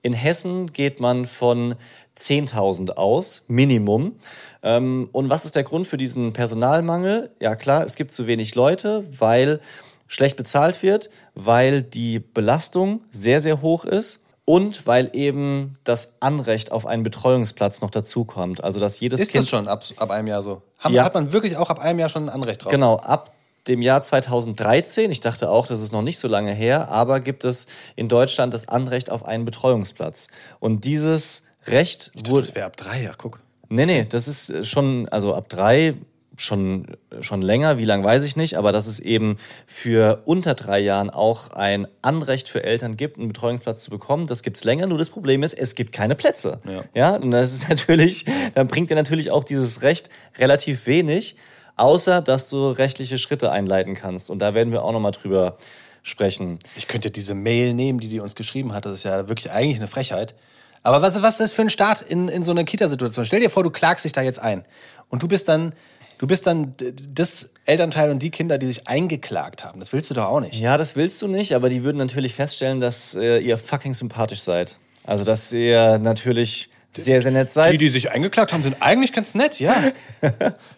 In Hessen geht man von 10.000 aus, Minimum. Ähm, Und was ist der Grund für diesen Personalmangel? Ja klar, es gibt zu wenig Leute, weil schlecht bezahlt wird, weil die Belastung sehr, sehr hoch ist und weil eben das Anrecht auf einen Betreuungsplatz noch dazukommt. Also dass jedes Ist Kind das schon ab, ab einem Jahr so? Haben, Ja. Hat man wirklich auch ab einem Jahr schon ein Anrecht drauf? Genau, ab dem Jahr 2013, ich dachte auch, das ist noch nicht so lange her, aber gibt es in Deutschland das Anrecht auf einen Betreuungsplatz. Und dieses Recht dachte, wurde. das wäre ab drei, ja, guck. Nee, nee, das ist schon, also ab drei schon, schon länger, wie lang weiß ich nicht, aber dass es eben für unter drei Jahren auch ein Anrecht für Eltern gibt, einen Betreuungsplatz zu bekommen, das gibt's länger. Nur das Problem ist, es gibt keine Plätze. Ja. ja und das ist natürlich, dann bringt dir natürlich auch dieses Recht relativ wenig, außer dass du rechtliche Schritte einleiten kannst. Und da werden wir auch nochmal drüber sprechen. Ich könnte diese Mail nehmen, die die uns geschrieben hat. Das ist ja wirklich eigentlich eine Frechheit. Aber was, was ist das für ein Start in, in so einer Kita-Situation? Stell dir vor, du klagst dich da jetzt ein. Und du bist dann, du bist dann das Elternteil und die Kinder, die sich eingeklagt haben. Das willst du doch auch nicht. Ja, das willst du nicht, aber die würden natürlich feststellen, dass äh, ihr fucking sympathisch seid. Also, dass ihr natürlich sehr, sehr nett seid. Die, die sich eingeklagt haben, sind eigentlich ganz nett, ja.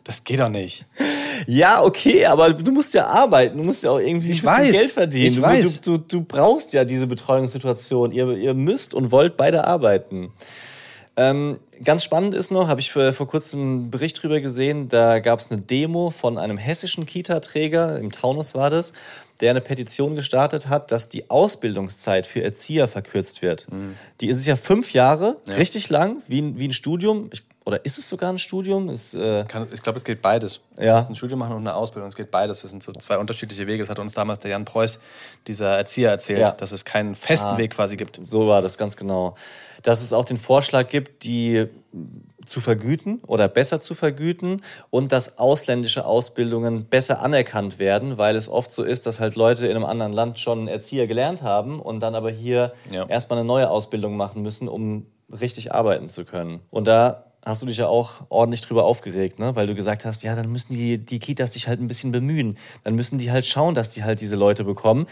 Das geht doch nicht. Ja, okay, aber du musst ja arbeiten, du musst ja auch irgendwie Ich ein bisschen weiß, Geld verdienen. ich du, weiß. Du, du, du brauchst ja diese Betreuungssituation. Ihr, ihr müsst und wollt beide arbeiten. Ähm, ganz spannend ist noch, habe ich vor, vor kurzem einen Bericht drüber gesehen, da gab es eine Demo von einem hessischen Kita-Träger, im Taunus war das, der eine Petition gestartet hat, dass die Ausbildungszeit für Erzieher verkürzt wird. Mhm. Die ist ja fünf Jahre, richtig lang, wie, ein- wie ein Studium. Ich, oder ist es sogar ein Studium? Ist, äh, Kann, ich glaube, es geht beides. Ja. Du musst ein Studium machen und eine Ausbildung. Es geht beides. Das sind so zwei unterschiedliche Wege. Das hat uns damals der Jan Preuß, dieser Erzieher, erzählt, Ja. dass es keinen festen Weg quasi gibt. So war das ganz genau. Dass es auch den Vorschlag gibt, die zu vergüten oder besser zu vergüten und dass ausländische Ausbildungen besser anerkannt werden, weil es oft so ist, dass halt Leute in einem anderen Land schon Erzieher gelernt haben und dann aber hier Ja. erstmal eine neue Ausbildung machen müssen, um richtig arbeiten zu können. Und da hast du dich ja auch ordentlich drüber aufgeregt, ne? weil du gesagt hast, ja, dann müssen die, die Kitas sich halt ein bisschen bemühen. Dann müssen die halt schauen, dass die halt diese Leute bekommen.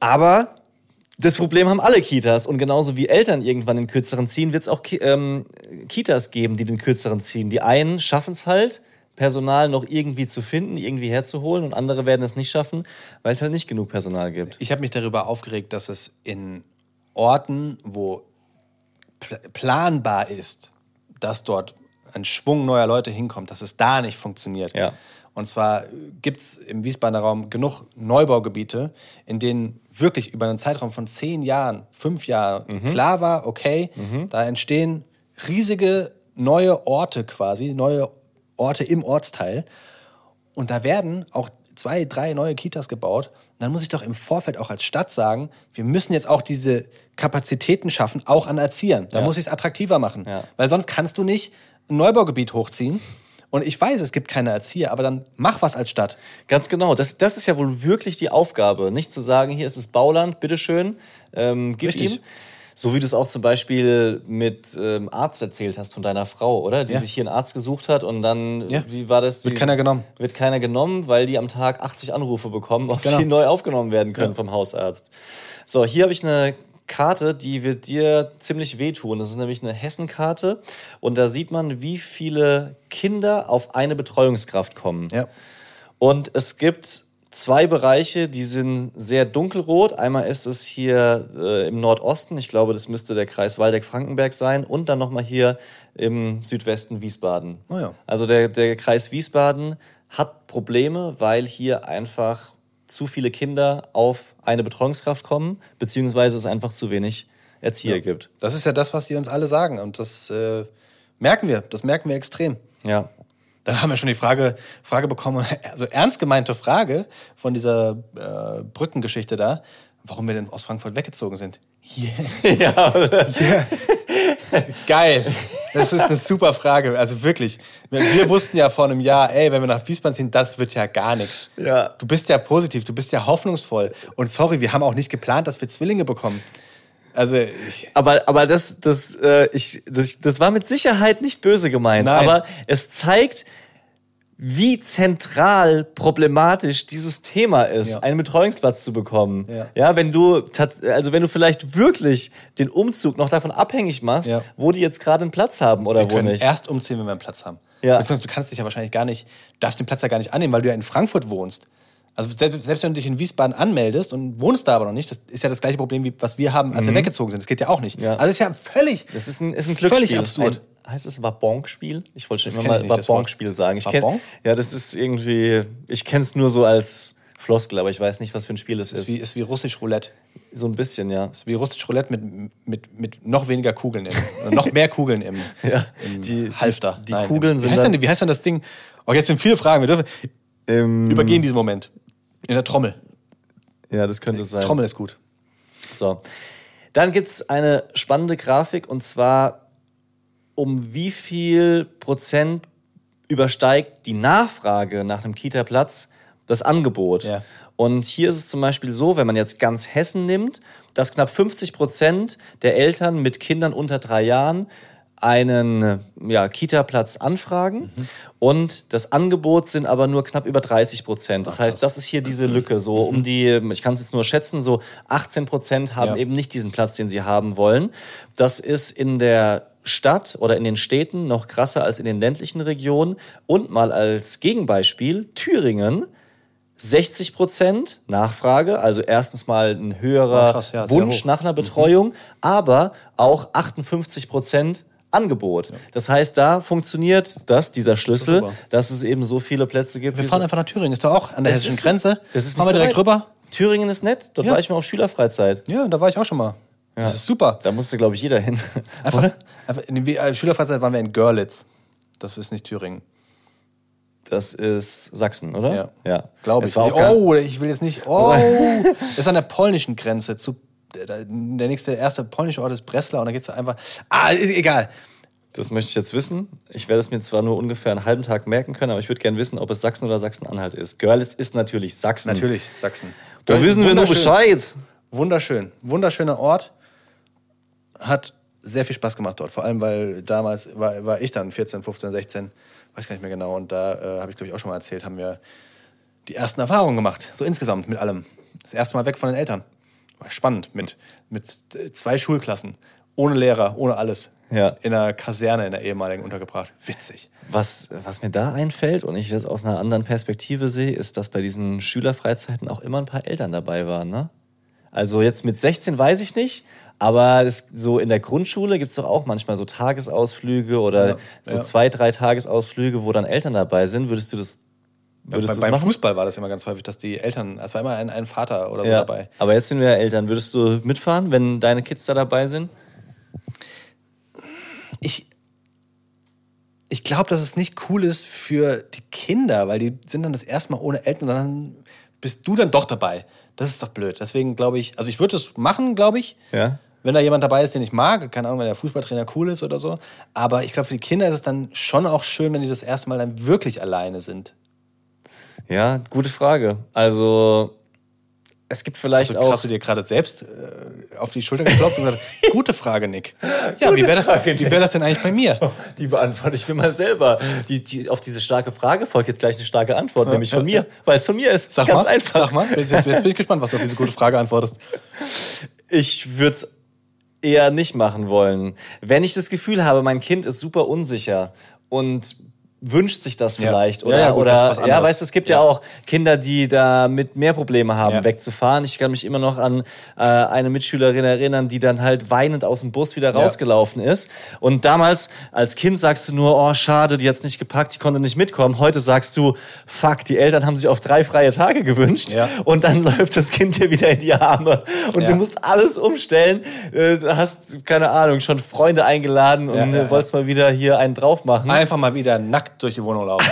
Aber das Problem haben alle Kitas und genauso wie Eltern irgendwann den kürzeren ziehen, wird es auch Ki ähm, Kitas geben, die den kürzeren ziehen. Die einen schaffen es halt, Personal noch irgendwie zu finden, irgendwie herzuholen und andere werden es nicht schaffen, weil es halt nicht genug Personal gibt. Ich habe mich darüber aufgeregt, dass es in Orten, wo pl planbar ist, dass dort ein Schwung neuer Leute hinkommt, dass es da nicht funktioniert. Ja. Und zwar gibt es im Wiesbadener Raum genug Neubaugebiete, in denen wirklich über einen Zeitraum von zehn Jahren, fünf Jahren klar war, okay, da entstehen riesige neue Orte quasi, neue Orte im Ortsteil. Und da werden auch zwei, drei neue Kitas gebaut. Und dann muss ich doch im Vorfeld auch als Stadt sagen, wir müssen jetzt auch diese Kapazitäten schaffen, auch an Erziehern. Da Ja. muss ich es attraktiver machen. Ja. Weil sonst kannst du nicht ein Neubaugebiet hochziehen. Und ich weiß, es gibt keine Erzieher, aber dann mach was als Stadt. Ganz genau. Das, das ist ja wohl wirklich die Aufgabe. Nicht zu sagen, hier ist das Bauland, bitteschön, ähm, gib Richtig. ihm. So wie du es auch zum Beispiel mit ähm, Arzt erzählt hast von deiner Frau, oder? Die Ja. sich hier einen Arzt gesucht hat und dann, Ja. wie war das? Wird Die- keiner genommen. Wird keiner genommen, weil die am Tag 80 Anrufe bekommen, ob Genau. die neu aufgenommen werden können Ja. vom Hausarzt. So, hier habe ich eine Karte, die wird dir ziemlich wehtun. Das ist nämlich eine Hessenkarte und da sieht man, wie viele Kinder auf eine Betreuungskraft kommen. Ja. Und es gibt zwei Bereiche, die sind sehr dunkelrot. Einmal ist es hier äh, im Nordosten, ich glaube, das müsste der Kreis Waldeck-Frankenberg sein, und dann nochmal hier im Südwesten Wiesbaden. Oh ja. Also der, der Kreis Wiesbaden hat Probleme, weil hier einfach zu viele Kinder auf eine Betreuungskraft kommen, beziehungsweise es einfach zu wenig Erzieher gibt. Das ist ja das, was die uns alle sagen. Und das äh, Merken wir, das merken wir extrem. Ja. Da haben wir schon die Frage, Frage bekommen, also ernst gemeinte Frage von dieser äh, Brückengeschichte da, warum wir denn aus Frankfurt weggezogen sind. Yeah. Ja, Geil. Das ist eine super Frage. Also wirklich. Wir, wussten ja vor einem Jahr, ey, wenn wir nach Wiesbaden ziehen, das wird ja gar nichts. Ja. Du bist ja positiv, du bist ja hoffnungsvoll. Und sorry, wir haben auch nicht geplant, dass wir Zwillinge bekommen. Also, ich, aber, aber das, das, äh, ich, das, das war mit Sicherheit nicht böse gemeint. Nein. Aber es zeigt, wie zentral problematisch dieses Thema ist, Ja. einen Betreuungsplatz zu bekommen. Ja. wenn du, also wenn du vielleicht wirklich den Umzug noch davon abhängig machst, Ja. wo die jetzt gerade einen Platz haben oder wir wo nicht. erst umziehen, wenn wir einen Platz haben. Ja. Beziehungsweise du kannst dich ja wahrscheinlich gar nicht, darfst den Platz ja gar nicht annehmen, weil du ja in Frankfurt wohnst. Also selbst, selbst wenn du dich in Wiesbaden anmeldest und wohnst da aber noch nicht, das ist ja das gleiche Problem, wie was wir haben, als wir weggezogen sind. Das geht ja auch nicht. Mhm. Ja. Also ist ja völlig, Das ist ein, ist ein völlig Glücksspiel. absurd. Ein, heißt es Wabonk-Spiel? Ich wollte schon Das immer mal das. Wabonk-Spiel sagen. Ich kenn, ja, das ist irgendwie, ich kenne es nur so als Floskel, aber ich weiß nicht, was für ein Spiel es ist ist. wie, ist wie russisch Roulette. So ein bisschen, ja. ist wie russisch Roulette mit, mit, mit noch weniger Kugeln im, noch mehr Kugeln im, Ja, im die- Halfter. die Kugeln wie sind heißt dann- denn, Wie heißt denn das Ding? Oh, jetzt sind viele Fragen. Wir dürfen Ähm, übergehen diesen Moment. In der Trommel. ja, das könnte es sein. Trommel ist gut. So. Dann gibt es eine spannende Grafik und zwar, um wie viel Prozent übersteigt die Nachfrage nach einem Kita-Platz das Angebot. Ja. Und hier ist es zum Beispiel so, wenn man jetzt ganz Hessen nimmt, dass knapp 50 Prozent der Eltern mit Kindern unter drei Jahren einen ja, Kita-Platz anfragen und das Angebot sind aber nur knapp über 30 Prozent. Das heißt, das ist hier diese Lücke, so um die, ich kann es jetzt nur schätzen, so 18 Prozent haben Ja. eben nicht diesen Platz, den sie haben wollen. Das ist in der Stadt oder in den Städten noch krasser als in den ländlichen Regionen. Und mal als Gegenbeispiel, Thüringen 60 Prozent Nachfrage, also erstens mal ein höherer Ah, krass, ja, Wunsch nach einer Betreuung, aber auch 58 Prozent Angebot. Das heißt, da funktioniert das, dieser Schlüssel, super. dass es eben so viele Plätze gibt. Wir fahren so- einfach nach Thüringen. Ist doch auch an der Das hessischen Grenze. Das ist Fahren nicht wir direkt rüber. Thüringen ist nett, dort Ja. war ich mal auf Schülerfreizeit. Ja, da war ich auch schon mal. Das ist super. Da musste, glaube ich, jeder hin. Einfach, einfach in der äh, Schülerfreizeit waren wir in Görlitz. Das ist nicht Thüringen. Das ist Sachsen, oder? Ja. ja. Glaube ich. war auch oh, ich will jetzt nicht. Oh, das ist an der polnischen Grenze. Zu, der nächste, erste polnische Ort ist Breslau und da geht es einfach. Ah, egal. Das möchte ich jetzt wissen. Ich werde es mir zwar nur ungefähr einen halben Tag merken können, aber ich würde gerne wissen, ob es Sachsen oder Sachsen-Anhalt ist. Görlitz ist natürlich Sachsen. Natürlich, Sachsen. Da wissen wir nur. Bescheid. Wunderschön. Wunderschöner Ort. Hat sehr viel Spaß gemacht dort. Vor allem, weil damals war, war ich dann 14, 15, 16, weiß gar nicht mehr genau. Und da äh, habe ich, glaube ich, auch schon mal erzählt, haben wir die ersten Erfahrungen gemacht. So insgesamt mit allem. Das erste Mal weg von den Eltern. Spannend. Mit, mit zwei Schulklassen. Ohne Lehrer, ohne alles. Ja. In einer Kaserne in der ehemaligen untergebracht. Witzig. Was, was mir da einfällt und ich das aus einer anderen Perspektive sehe, ist, dass bei diesen Schülerfreizeiten auch immer ein paar Eltern dabei waren. Ne? Also jetzt mit 16 weiß ich nicht, aber es, so in der Grundschule gibt es doch auch manchmal so Tagesausflüge oder Ja, so ja. zwei, drei Tagesausflüge, wo dann Eltern dabei sind. Würdest du das, würdest Bei, du beim machen? Fußball war das immer ganz häufig, dass die Eltern, es war immer ein, ein Vater oder so Ja, dabei. aber jetzt sind wir ja Eltern. Würdest du mitfahren, wenn deine Kids da dabei sind? ich, ich glaube, dass es nicht cool ist für die Kinder, weil die sind dann das erste Mal ohne Eltern und dann bist du dann doch dabei. Das ist doch blöd. Deswegen glaube ich, also ich würde es machen, glaube ich. Ja. Wenn da jemand dabei ist, den ich mag, keine Ahnung, wenn der Fußballtrainer cool ist oder so. Aber ich glaube, für die Kinder ist es dann schon auch schön, wenn die das erste Mal dann wirklich alleine sind. Ja, gute Frage. Also es gibt vielleicht Also auch. hast du dir gerade selbst äh, auf die Schulter geklopft und gesagt, gute Frage, Nick. Ja, wie wäre das, Frage, wie wär das denn eigentlich bei mir? Die beantworte ich mir mal selber. Die, die, auf diese starke Frage folgt jetzt gleich eine starke Antwort, nämlich von mir, weil es von mir ist. Sag Ganz mal, einfach. Sag mal, jetzt, jetzt bin ich gespannt, was du auf diese gute Frage antwortest. Ich würde es eher nicht machen wollen. Wenn ich das Gefühl habe, mein Kind ist super unsicher und wünscht sich das vielleicht. Ja, Oder, ja, gut, oder ja, weißt du, es gibt ja. Ja. auch Kinder, die da mit mehr Probleme haben, wegzufahren. Ich kann mich immer noch an äh, eine Mitschülerin erinnern, die dann halt weinend aus dem Bus wieder rausgelaufen ist. Und damals als Kind sagst du nur, oh, schade, die hat's nicht gepackt, die konnte nicht mitkommen. Heute sagst du, fuck, die Eltern haben sich auf drei freie Tage gewünscht. Und dann läuft das Kind dir wieder in die Arme. Und du musst alles umstellen. Äh, Du hast, keine Ahnung, schon Freunde eingeladen und äh, wolltest mal wieder hier einen drauf machen. Einfach mal wieder nackt durch die Wohnung laufen.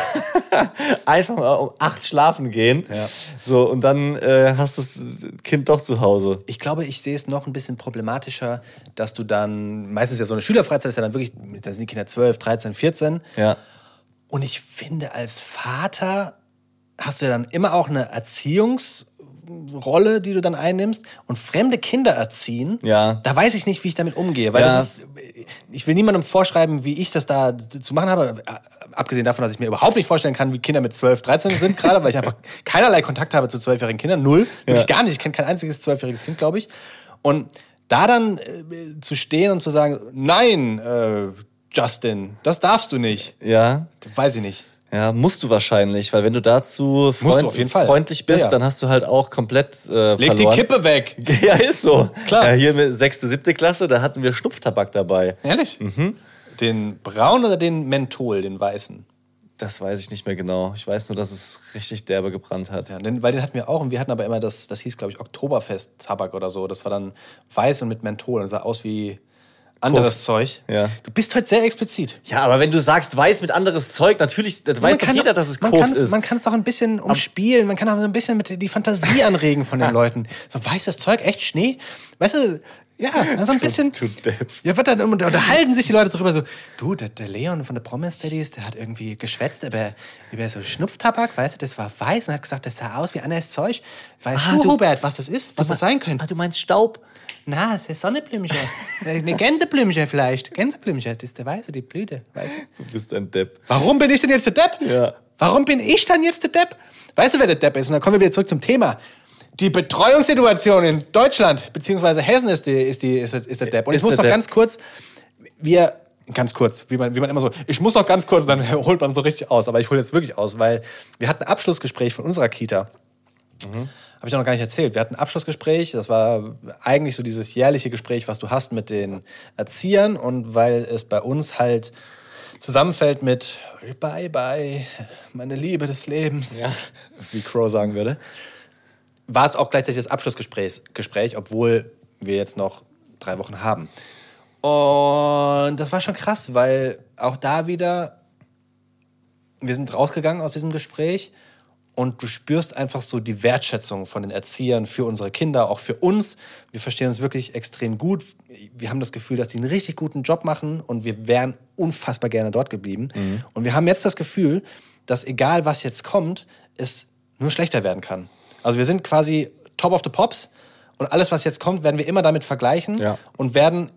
Einfach mal um acht schlafen gehen. Ja. So, und dann äh, hast du das Kind doch zu Hause. Ich glaube, ich sehe es noch ein bisschen problematischer, dass du dann, meistens ja so eine Schülerfreizeit ist ja dann wirklich, da sind die Kinder 12, 13, 14. Ja. Und ich finde, als Vater hast du ja dann immer auch eine Erziehungsrolle, die du dann einnimmst. Und fremde Kinder erziehen, Ja. da weiß ich nicht, wie ich damit umgehe. Weil Ja. das ist, ich will niemandem vorschreiben, wie ich das da zu machen habe. Abgesehen davon, dass ich mir überhaupt nicht vorstellen kann, wie Kinder mit 12, 13 sind gerade, weil ich einfach keinerlei Kontakt habe zu zwölfjährigen Kindern. Null. Wirklich gar nicht. Ich kenne kein einziges zwölfjähriges Kind, glaube ich. Und da dann äh, zu stehen und zu sagen, nein, äh, Justin, das darfst du nicht. Ja. Weiß ich nicht. Ja, musst du wahrscheinlich, weil wenn du dazu freund du freundlich bist, Ja, ja. dann hast du halt auch komplett äh, Leg verloren. die Kippe weg. Ja, ist so. Klar. Ja, hier mit sechste, siebte Klasse, da hatten wir Schnupftabak dabei. Ehrlich? Den braun oder den Menthol, den weißen? Das weiß ich nicht mehr genau. Ich weiß nur, dass es richtig derbe gebrannt hat. Ja, den, weil den hatten wir auch und wir hatten aber immer das, das hieß, glaube ich, Oktoberfest-Tabak oder so. Das war dann weiß und mit Menthol und sah aus wie anderes Koks. Zeug. Ja. Du bist heute sehr explizit. Ja, aber wenn du sagst, weiß mit anderes Zeug, natürlich, das weiß doch jeder, dass es Koks ist. Man kann es doch ein bisschen umspielen, man kann auch so ein bisschen mit die Fantasie anregen von den Leuten. So weißes Zeug, echt Schnee? Weißt du, ja, so ein bisschen. du Depp. Ja, wird dann und da unterhalten sich die Leute darüber so, du, der, der Leon von der Promise Daddies, der hat irgendwie geschwätzt über, über so Schnupftabak, weißt du, das war weiß und hat gesagt, das sah aus wie anderes Zeug. Weißt Ah, du, du- Hubert, was das ist, was das sein könnte? Ah, du meinst Staub? Na, das ist Sonneblümchen. Eine Gänseblümchen vielleicht. Gänseblümchen, das ist der Weiße, die Blüte, weißt du? Du bist ein Depp. Warum bin ich denn jetzt der Depp? Ja. Warum bin ich dann jetzt der Depp? Weißt du, wer der Depp ist? Und dann kommen wir wieder zurück zum Thema. Die Betreuungssituation in Deutschland, beziehungsweise Hessen ist, die, ist, die, ist, ist der Depp. Und ich muss noch Depp. ganz kurz, wir, ganz kurz, wie man, wie man immer so, ich muss noch ganz kurz, dann holt man so richtig aus. Aber ich hole jetzt wirklich aus, weil wir hatten ein Abschlussgespräch von unserer Kita. Habe ich auch noch gar nicht erzählt. Wir hatten ein Abschlussgespräch. Das war eigentlich so dieses jährliche Gespräch, was du hast mit den Erziehern. Und weil es bei uns halt zusammenfällt mit Bye, bye, meine Liebe des Lebens, wie Crow sagen würde, war es auch gleichzeitig das Abschlussgespräch, Gespräch, obwohl wir jetzt noch drei Wochen haben. Und das war schon krass, weil auch da wieder, wir sind rausgegangen aus diesem Gespräch und du spürst einfach so die Wertschätzung von den Erziehern für unsere Kinder, auch für uns. Wir verstehen uns wirklich extrem gut. Wir haben das Gefühl, dass die einen richtig guten Job machen und wir wären unfassbar gerne dort geblieben. Und wir haben jetzt das Gefühl, dass egal was jetzt kommt, es nur schlechter werden kann. Also wir sind quasi top of the pops und alles, was jetzt kommt, werden wir immer damit vergleichen Ja. und werden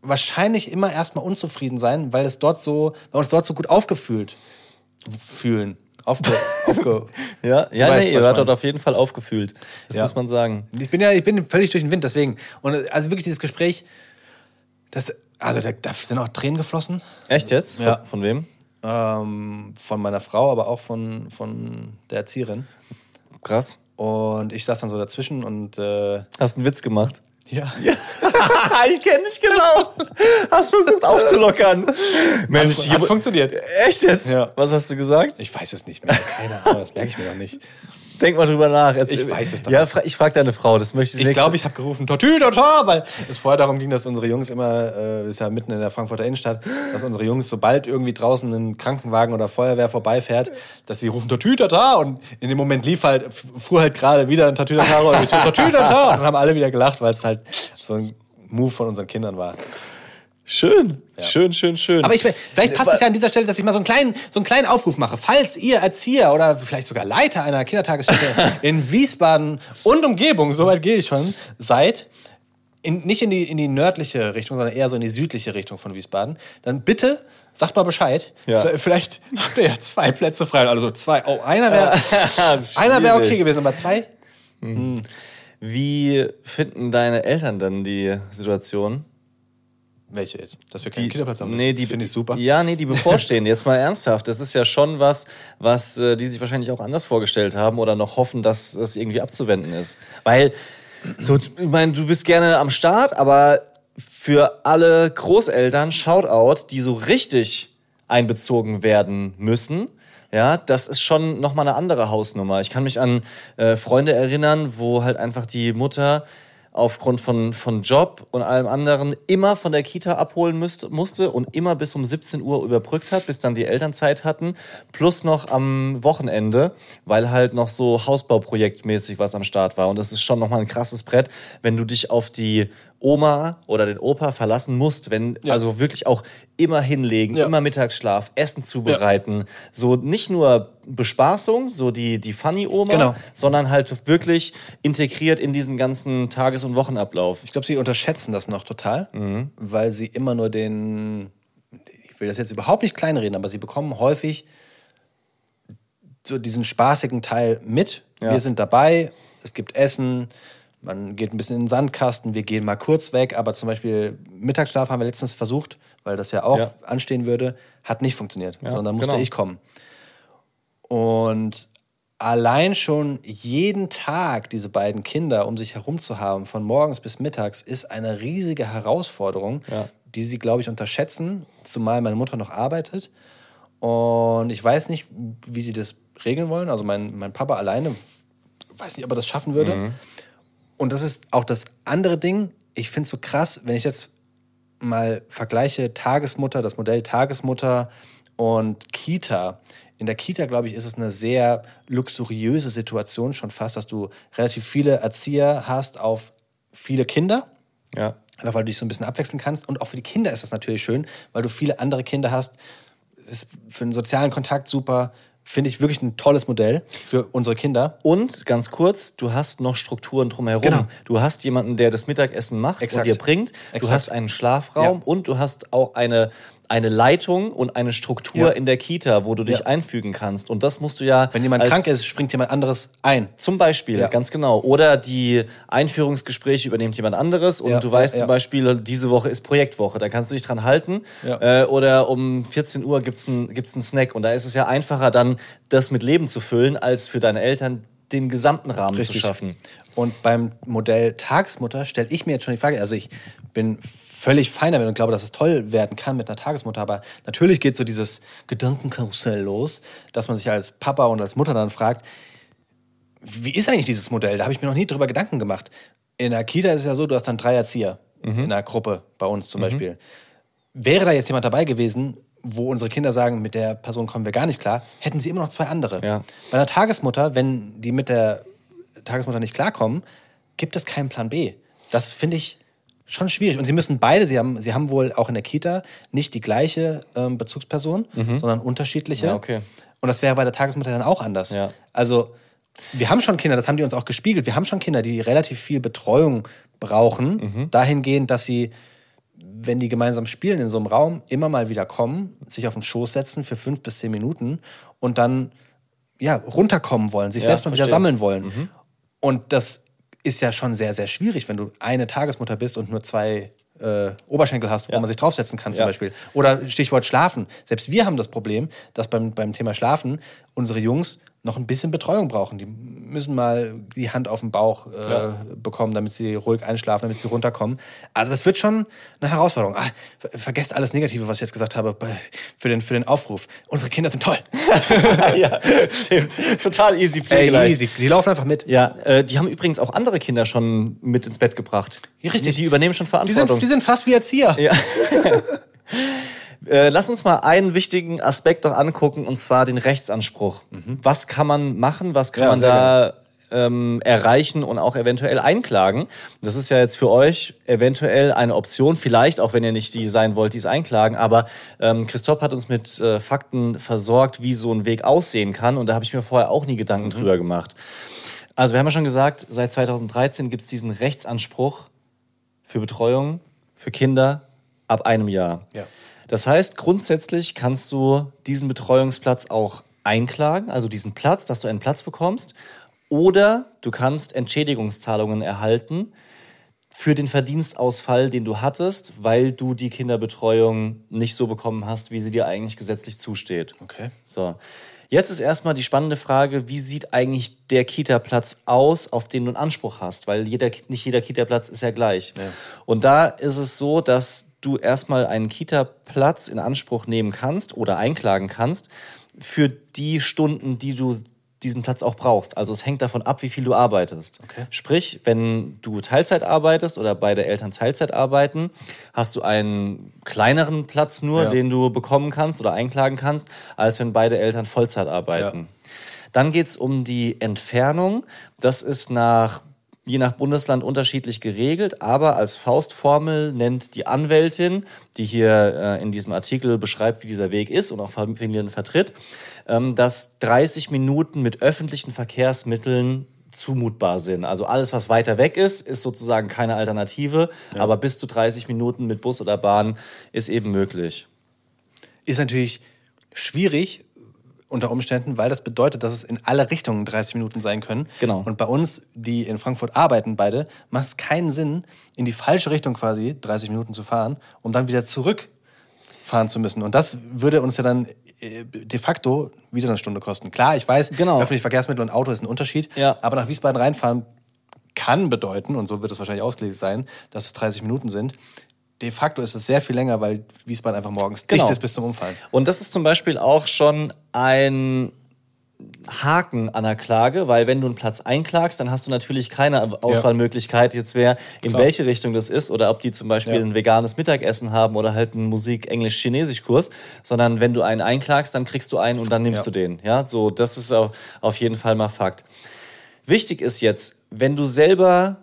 wahrscheinlich immer erstmal unzufrieden sein, weil es dort so, weil wir uns dort so gut aufgefühlt fühlen. Aufge, aufge Ja, ja weißt, nee, ihr wart ich dort auf jeden Fall aufgefühlt. Das Ja. muss man sagen. ich bin ja, ich bin völlig durch den Wind, deswegen. Und also wirklich dieses Gespräch, das, also da, da sind auch Tränen geflossen. Echt jetzt? Ja. Von, von wem? Ähm, von meiner Frau, aber auch von, von der Erzieherin. Krass. Und ich saß dann so dazwischen und äh, Hast einen Witz gemacht. Ja. ich kenne dich genau. Hast versucht aufzulockern. Mensch, Hat funktioniert. Echt jetzt? Ja. Was hast du gesagt? Ich weiß es nicht mehr. Keine Ahnung, das merke ich mir noch nicht. Denk mal drüber nach. Erzähl- Ich weiß es doch Ja, nicht. fra ich frage deine Frau. Das möchte ich Ich glaube, ich habe gerufen, Tortütata, weil es vorher darum ging, dass unsere Jungs immer, äh, ist ja mitten in der Frankfurter Innenstadt, dass unsere Jungs, sobald irgendwie draußen ein Krankenwagen oder Feuerwehr vorbeifährt, dass sie rufen Tortütata und in dem Moment lief halt, fuhr halt gerade wieder ein Tortütata und Tortütata und dann haben alle wieder gelacht, weil es halt so ein Move von unseren Kindern war. Schön. Schön, schön, schön. Aber ich, vielleicht passt es ja an dieser Stelle, dass ich mal so einen kleinen, so einen kleinen Aufruf mache. Falls ihr Erzieher oder vielleicht sogar Leiter einer Kindertagesstätte in Wiesbaden und Umgebung, soweit gehe ich schon, seid, in, nicht in die, in die nördliche Richtung, sondern eher so in die südliche Richtung von Wiesbaden, dann bitte sagt mal Bescheid. Ja. Vielleicht habt ihr ja zwei Plätze frei. Also zwei. Oh, einer wäre einer wäre okay gewesen, aber zwei? Wie finden deine Eltern dann die Situation? Welche jetzt? Dass wir keinen Kita-Platz haben? Nee, die finde ich super. Ja, nee, die bevorstehen. Jetzt mal ernsthaft. Das ist ja schon was, was äh, die sich wahrscheinlich auch anders vorgestellt haben oder noch hoffen, dass das irgendwie abzuwenden ist. Weil, so, ich meine, du bist gerne am Start, aber für alle Großeltern, Shoutout, die so richtig einbezogen werden müssen, ja, das ist schon nochmal eine andere Hausnummer. Ich kann mich an äh, Freunde erinnern, wo halt einfach die Mutter aufgrund von, von Job und allem anderen immer von der Kita abholen müsste, musste und immer bis um 17 Uhr überbrückt hat, bis dann die Eltern Zeit hatten, plus noch am Wochenende, weil halt noch so Hausbauprojektmäßig was am Start war. Und das ist schon nochmal ein krasses Brett, wenn du dich auf die Oma oder den Opa verlassen musst, wenn Ja. also wirklich auch immer hinlegen, Ja. immer Mittagsschlaf, Essen zubereiten, so nicht nur Bespaßung, so die die Funny Oma, Genau. sondern halt wirklich integriert in diesen ganzen Tages- und Wochenablauf. Ich glaube, sie unterschätzen das noch total, weil sie immer nur den. Ich will das jetzt überhaupt nicht kleinreden, aber sie bekommen häufig so diesen spaßigen Teil mit. Ja. Wir sind dabei, es gibt Essen, man geht ein bisschen in den Sandkasten, wir gehen mal kurz weg, aber zum Beispiel Mittagsschlaf haben wir letztens versucht, weil das ja auch Ja. anstehen würde, hat nicht funktioniert, sondern da musste genau. ich kommen. Und allein schon jeden Tag diese beiden Kinder um sich herum zu haben, von morgens bis mittags, ist eine riesige Herausforderung, Ja. die sie, glaube ich, unterschätzen, zumal meine Mutter noch arbeitet. Und ich weiß nicht, wie sie das regeln wollen. Also mein, mein Papa alleine, weiß nicht, ob er das schaffen würde. Und das ist auch das andere Ding. Ich finde es so krass, wenn ich jetzt mal vergleiche Tagesmutter, das Modell Tagesmutter und Kita. In der Kita, glaube ich, ist es eine sehr luxuriöse Situation schon fast, dass du relativ viele Erzieher hast auf viele Kinder. Ja. Einfach weil du dich so ein bisschen abwechseln kannst. Und auch für die Kinder ist das natürlich schön, weil du viele andere Kinder hast. Ist für den sozialen Kontakt super. Finde ich wirklich ein tolles Modell für unsere Kinder. Und ganz kurz, du hast noch Strukturen drumherum. Genau. Du hast jemanden, der das Mittagessen macht Exakt. und dir bringt. Du Exakt. hast einen Schlafraum Ja. und du hast auch eine, eine Leitung und eine Struktur Ja. in der Kita, wo du dich Ja. einfügen kannst. Und das musst du ja. Wenn jemand krank ist, springt jemand anderes ein. Zum Beispiel, Ja. ganz genau. Oder die Einführungsgespräche übernimmt jemand anderes und du weißt zum. Beispiel, diese Woche ist Projektwoche, da kannst du dich dran halten. Äh, oder um 14 Uhr gibt es einen gibt's Snack. Und da ist es ja einfacher, dann das mit Leben zu füllen, als für deine Eltern den gesamten Rahmen zu schaffen. Und beim Modell Tagesmutter stelle ich mir jetzt schon die Frage, also ich bin völlig fein damit und glaube, dass es toll werden kann mit einer Tagesmutter, aber natürlich geht so dieses Gedankenkarussell los, dass man sich als Papa und als Mutter dann fragt, wie ist eigentlich dieses Modell? Da habe ich mir noch nie drüber Gedanken gemacht. In der Kita ist es ja so, du hast dann drei Erzieher Mhm. in einer Gruppe, bei uns zum Beispiel. Wäre da jetzt jemand dabei gewesen, wo unsere Kinder sagen, mit der Person kommen wir gar nicht klar, hätten sie immer noch zwei andere. Ja. Bei einer Tagesmutter, wenn die mit der Tagesmutter nicht klarkommen, gibt es keinen Plan B. Das finde ich schon schwierig. Und sie müssen beide, sie haben, sie haben wohl auch in der Kita nicht die gleiche ähm, Bezugsperson, sondern unterschiedliche. Mhm. Ja, okay. Und das wäre bei der Tagesmutter dann auch anders. Ja. Also, wir haben schon Kinder, das haben die uns auch gespiegelt. Wir haben schon Kinder, die relativ viel Betreuung brauchen, Mhm. dahingehend, dass sie, wenn die gemeinsam spielen in so einem Raum, immer mal wieder kommen, sich auf den Schoß setzen für fünf bis zehn Minuten und dann ja, runterkommen wollen, sich Ja, selbst mal wieder verstehe. sammeln wollen. Und das ist ja schon sehr, sehr schwierig, wenn du eine Tagesmutter bist und nur zwei äh, Oberschenkel hast, wo Ja. man sich draufsetzen kann, zum Ja. Beispiel. Oder Stichwort Schlafen. Selbst wir haben das Problem, dass beim, beim Thema Schlafen unsere Jungs noch ein bisschen Betreuung brauchen. Die müssen mal die Hand auf den Bauch äh, Ja. bekommen, damit sie ruhig einschlafen, damit sie runterkommen. Also das wird schon eine Herausforderung. Ah, ver vergesst alles Negative, was ich jetzt gesagt habe, für den, für den Aufruf. Unsere Kinder sind toll. ja, stimmt. Total easy Ey, pflegeleicht. easy. Die laufen einfach mit. Ja, äh, die haben übrigens auch andere Kinder schon mit ins Bett gebracht. Ja, richtig. Die, die übernehmen schon Die Verantwortung. sind, die sind fast wie Erzieher. Ja. Äh, lass uns mal einen wichtigen Aspekt noch angucken, und zwar den Rechtsanspruch. Was kann man machen, was kann Ja, man da ähm, erreichen und auch eventuell einklagen? Das ist ja jetzt für euch eventuell eine Option, vielleicht auch wenn ihr nicht die sein wollt, die es einklagen. Aber ähm, Christoph hat uns mit äh, Fakten versorgt, wie so ein Weg aussehen kann. Und da habe ich mir vorher auch nie Gedanken drüber gemacht. Also wir haben ja schon gesagt, seit 2013 gibt es diesen Rechtsanspruch für Betreuung für Kinder ab einem Jahr. Ja. Das heißt, grundsätzlich kannst du diesen Betreuungsplatz auch einklagen, also diesen Platz, dass du einen Platz bekommst, oder du kannst Entschädigungszahlungen erhalten, für den Verdienstausfall, den du hattest, weil du die Kinderbetreuung nicht so bekommen hast, wie sie dir eigentlich gesetzlich zusteht. Okay. So. Jetzt ist erstmal die spannende Frage, wie sieht eigentlich der Kita-Platz aus, auf den du einen Anspruch hast? Weil jeder, nicht jeder Kita-Platz ist ja gleich. Und da ist es so, dass du erstmal einen Kita-Platz in Anspruch nehmen kannst oder einklagen kannst für die Stunden, die du diesen Platz auch brauchst. Also es hängt davon ab, wie viel du arbeitest. Okay. Sprich, wenn du Teilzeit arbeitest oder beide Eltern Teilzeit arbeiten, hast du einen kleineren Platz nur, Ja. den du bekommen kannst oder einklagen kannst, als wenn beide Eltern Vollzeit arbeiten. Ja. Dann geht es um die Entfernung. Das ist nach, je nach Bundesland unterschiedlich geregelt, aber als Faustformel nennt die Anwältin, die hier äh, in diesem Artikel beschreibt, wie dieser Weg ist und auch Familien vertritt, dass 30 Minuten mit öffentlichen Verkehrsmitteln zumutbar sind. Also alles, was weiter weg ist, ist sozusagen keine Alternative, aber bis zu 30 Minuten mit Bus oder Bahn ist eben möglich. Ist natürlich schwierig unter Umständen, weil das bedeutet, dass es in alle Richtungen 30 Minuten sein können. Genau. Und bei uns, die in Frankfurt arbeiten, beide, macht es keinen Sinn, in die falsche Richtung quasi 30 Minuten zu fahren, um dann wieder zurückfahren zu müssen. Und das würde uns ja dann de facto wieder eine Stunde kosten. Klar, ich weiß, Genau. öffentliche Verkehrsmittel und Auto ist ein Unterschied, Ja. aber nach Wiesbaden reinfahren kann bedeuten, und so wird es wahrscheinlich ausgelegt sein, dass es 30 Minuten sind. De facto ist es sehr viel länger, weil Wiesbaden einfach morgens Genau. dicht ist bis zum Umfallen. Und das ist zum Beispiel auch schon ein Haken an der Klage, weil wenn du einen Platz einklagst, dann hast du natürlich keine Auswahlmöglichkeit, jetzt wer in Klar. welche Richtung das ist oder ob die zum Beispiel Ja. ein veganes Mittagessen haben oder halt einen Musik-Englisch-Chinesisch-Kurs, sondern wenn du einen einklagst, dann kriegst du einen und dann nimmst Ja. du den. Ja, so, das ist auf jeden Fall mal Fakt. Wichtig ist jetzt, wenn du selber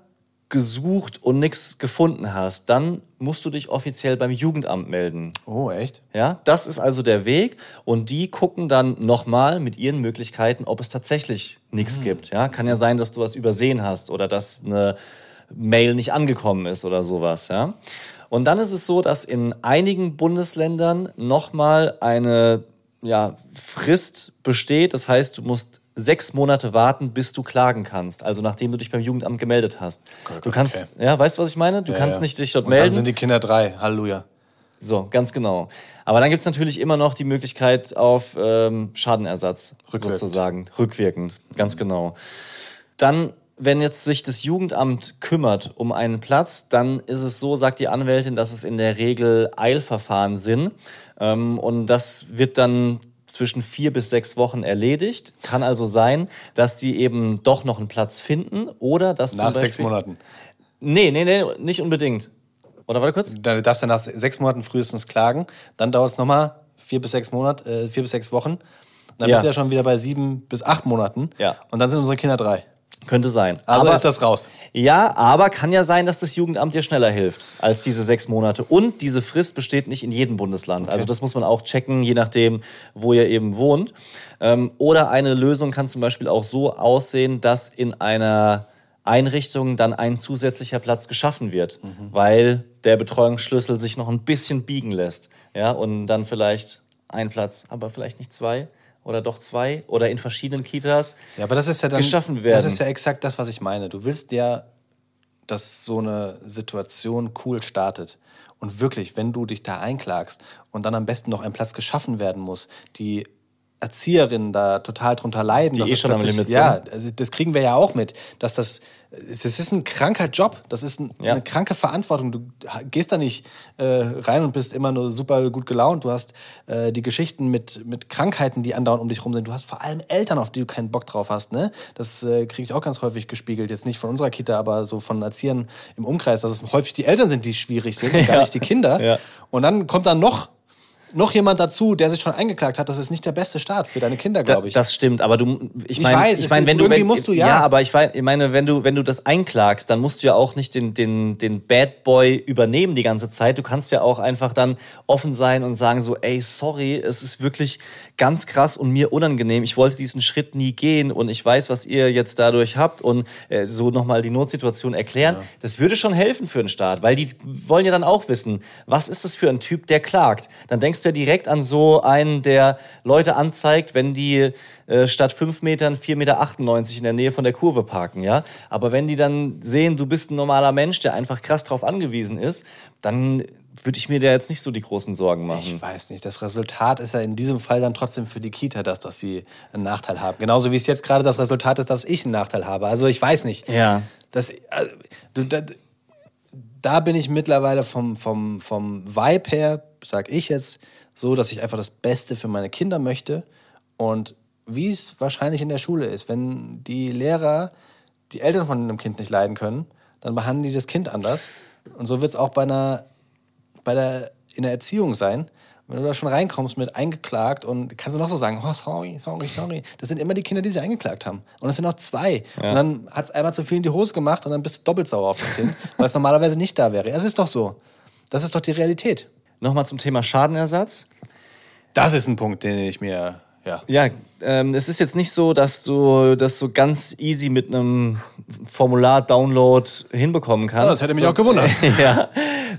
gesucht und nichts gefunden hast, dann musst du dich offiziell beim Jugendamt melden. Oh, echt? Ja, das ist also der Weg und die gucken dann nochmal mit ihren Möglichkeiten, ob es tatsächlich nichts gibt. Ja, kann ja sein, dass du was übersehen hast oder dass eine Mail nicht angekommen ist oder sowas. Ja, und dann ist es so, dass in einigen Bundesländern nochmal eine ja, Frist besteht. Das heißt, du musst sechs Monate warten, bis du klagen kannst. Also nachdem du dich beim Jugendamt gemeldet hast. Gott, du kannst, okay. ja, weißt du, was ich meine? Du Ja, kannst ja. nicht dich dort Und melden. Dann sind die Kinder drei. Halleluja. So, ganz genau. Aber dann gibt's natürlich immer noch die Möglichkeit auf ähm, Schadenersatz Rückwirkend. sozusagen. Rückwirkend, ganz genau. Dann, wenn jetzt sich das Jugendamt kümmert um einen Platz, dann ist es so, sagt die Anwältin, dass es in der Regel Eilverfahren sind. Ähm, und das wird dann zwischen vier bis sechs Wochen erledigt. Kann also sein, dass die eben doch noch einen Platz finden oder dass Nach Beispiel, sechs Monaten. Nee, nee, nee, nicht unbedingt. Oder warte kurz? Du darfst dann nach sechs Monaten frühestens klagen. Dann dauert es nochmal vier bis sechs Monate, äh, vier bis sechs Wochen. Dann Ja. bist du ja schon wieder bei sieben bis acht Monaten. Ja. Und dann sind unsere Kinder drei. Könnte sein. Also aber ist das raus. Ja, aber kann ja sein, dass das Jugendamt dir schneller hilft als diese sechs Monate. Und diese Frist besteht nicht in jedem Bundesland. Also das muss man auch checken, je nachdem, wo ihr eben wohnt. Ähm, oder eine Lösung kann zum Beispiel auch so aussehen, dass in einer Einrichtung dann ein zusätzlicher Platz geschaffen wird, weil der Betreuungsschlüssel sich noch ein bisschen biegen lässt. Ja, und dann vielleicht ein Platz, aber vielleicht nicht zwei. Oder doch zwei oder in verschiedenen Kitas. Ja, aber das ist ja dann. geschaffen werden. Das ist ja exakt das, was ich meine. Du willst ja, dass so eine Situation cool startet. Und wirklich, wenn du dich da einklagst und dann am besten noch ein Platz geschaffen werden muss, die Erzieherinnen da total drunter leiden. Die eh schon am Limit sind. Ja, also das kriegen wir ja auch mit, dass das, das ist ein kranker Job, das ist ein, Ja. eine kranke Verantwortung. Du gehst da nicht äh, rein und bist immer nur super gut gelaunt. Du hast äh, die Geschichten mit, mit Krankheiten, die andauernd um dich rum sind. Du hast vor allem Eltern, auf die du keinen Bock drauf hast. Ne? Das äh, kriege ich auch ganz häufig gespiegelt. Jetzt nicht von unserer Kita, aber so von Erziehern im Umkreis, dass es häufig die Eltern sind, die schwierig sind, und gar Ja. nicht die Kinder. Ja. Und dann kommt dann noch noch jemand dazu, der sich schon eingeklagt hat, das ist nicht der beste Start für deine Kinder, Da, glaube ich. Das stimmt, aber du, ich Ich meine, weiß, ich es- meine, wenn du, irgendwie wenn, musst du, ja. ja, aber ich ich meine, wenn du, wenn du das einklagst, dann musst du ja auch nicht den, den, den Bad Boy übernehmen die ganze Zeit. Du kannst ja auch einfach dann offen sein und sagen so, ey, sorry, es ist wirklich ganz krass und mir unangenehm. Ich wollte diesen Schritt nie gehen und ich weiß, was ihr jetzt dadurch habt und äh, so nochmal die Notsituation erklären. Das würde schon helfen für den Staat, weil die wollen ja dann auch wissen, was ist das für ein Typ, der klagt. Dann denkst denkst ja direkt an so einen, der Leute anzeigt, wenn die äh, statt 5 Metern 4,98 Meter in der Nähe von der Kurve parken, ja. Aber wenn die dann sehen, du bist ein normaler Mensch, der einfach krass drauf angewiesen ist, dann würde ich mir da jetzt nicht so die großen Sorgen machen. Ich weiß nicht. Das Resultat ist ja in diesem Fall dann trotzdem für die Kita, dass, dass sie einen Nachteil haben. Genauso wie es jetzt gerade das Resultat ist, dass ich einen Nachteil habe. Also ich weiß nicht. Ja. Das, also, da, da bin ich mittlerweile vom, vom, vom Vibe her, sag ich jetzt, so, dass ich einfach das Beste für meine Kinder möchte. Und wie es wahrscheinlich in der Schule ist, wenn die Lehrer die Eltern von einem Kind nicht leiden können, dann behandeln die das Kind anders. Und so wird es auch bei einer, bei der, in der Erziehung sein. Wenn du da schon reinkommst mit eingeklagt und kannst du noch so sagen, oh, sorry, sorry, sorry. Das sind immer die Kinder, die sich eingeklagt haben. Und es sind noch zwei. Und dann hat es einmal zu viel in die Hose gemacht und dann bist du doppelt sauer auf das Kind, weil es normalerweise nicht da wäre. Es ist doch so. Das ist doch die Realität. Nochmal zum Thema Schadenersatz. Das ist ein Punkt, den ich mir, ja. Ja, ähm, es ist jetzt nicht so, dass du das so ganz easy mit einem Formular-Download hinbekommen kannst. das hätte mich auch gewundert. ja,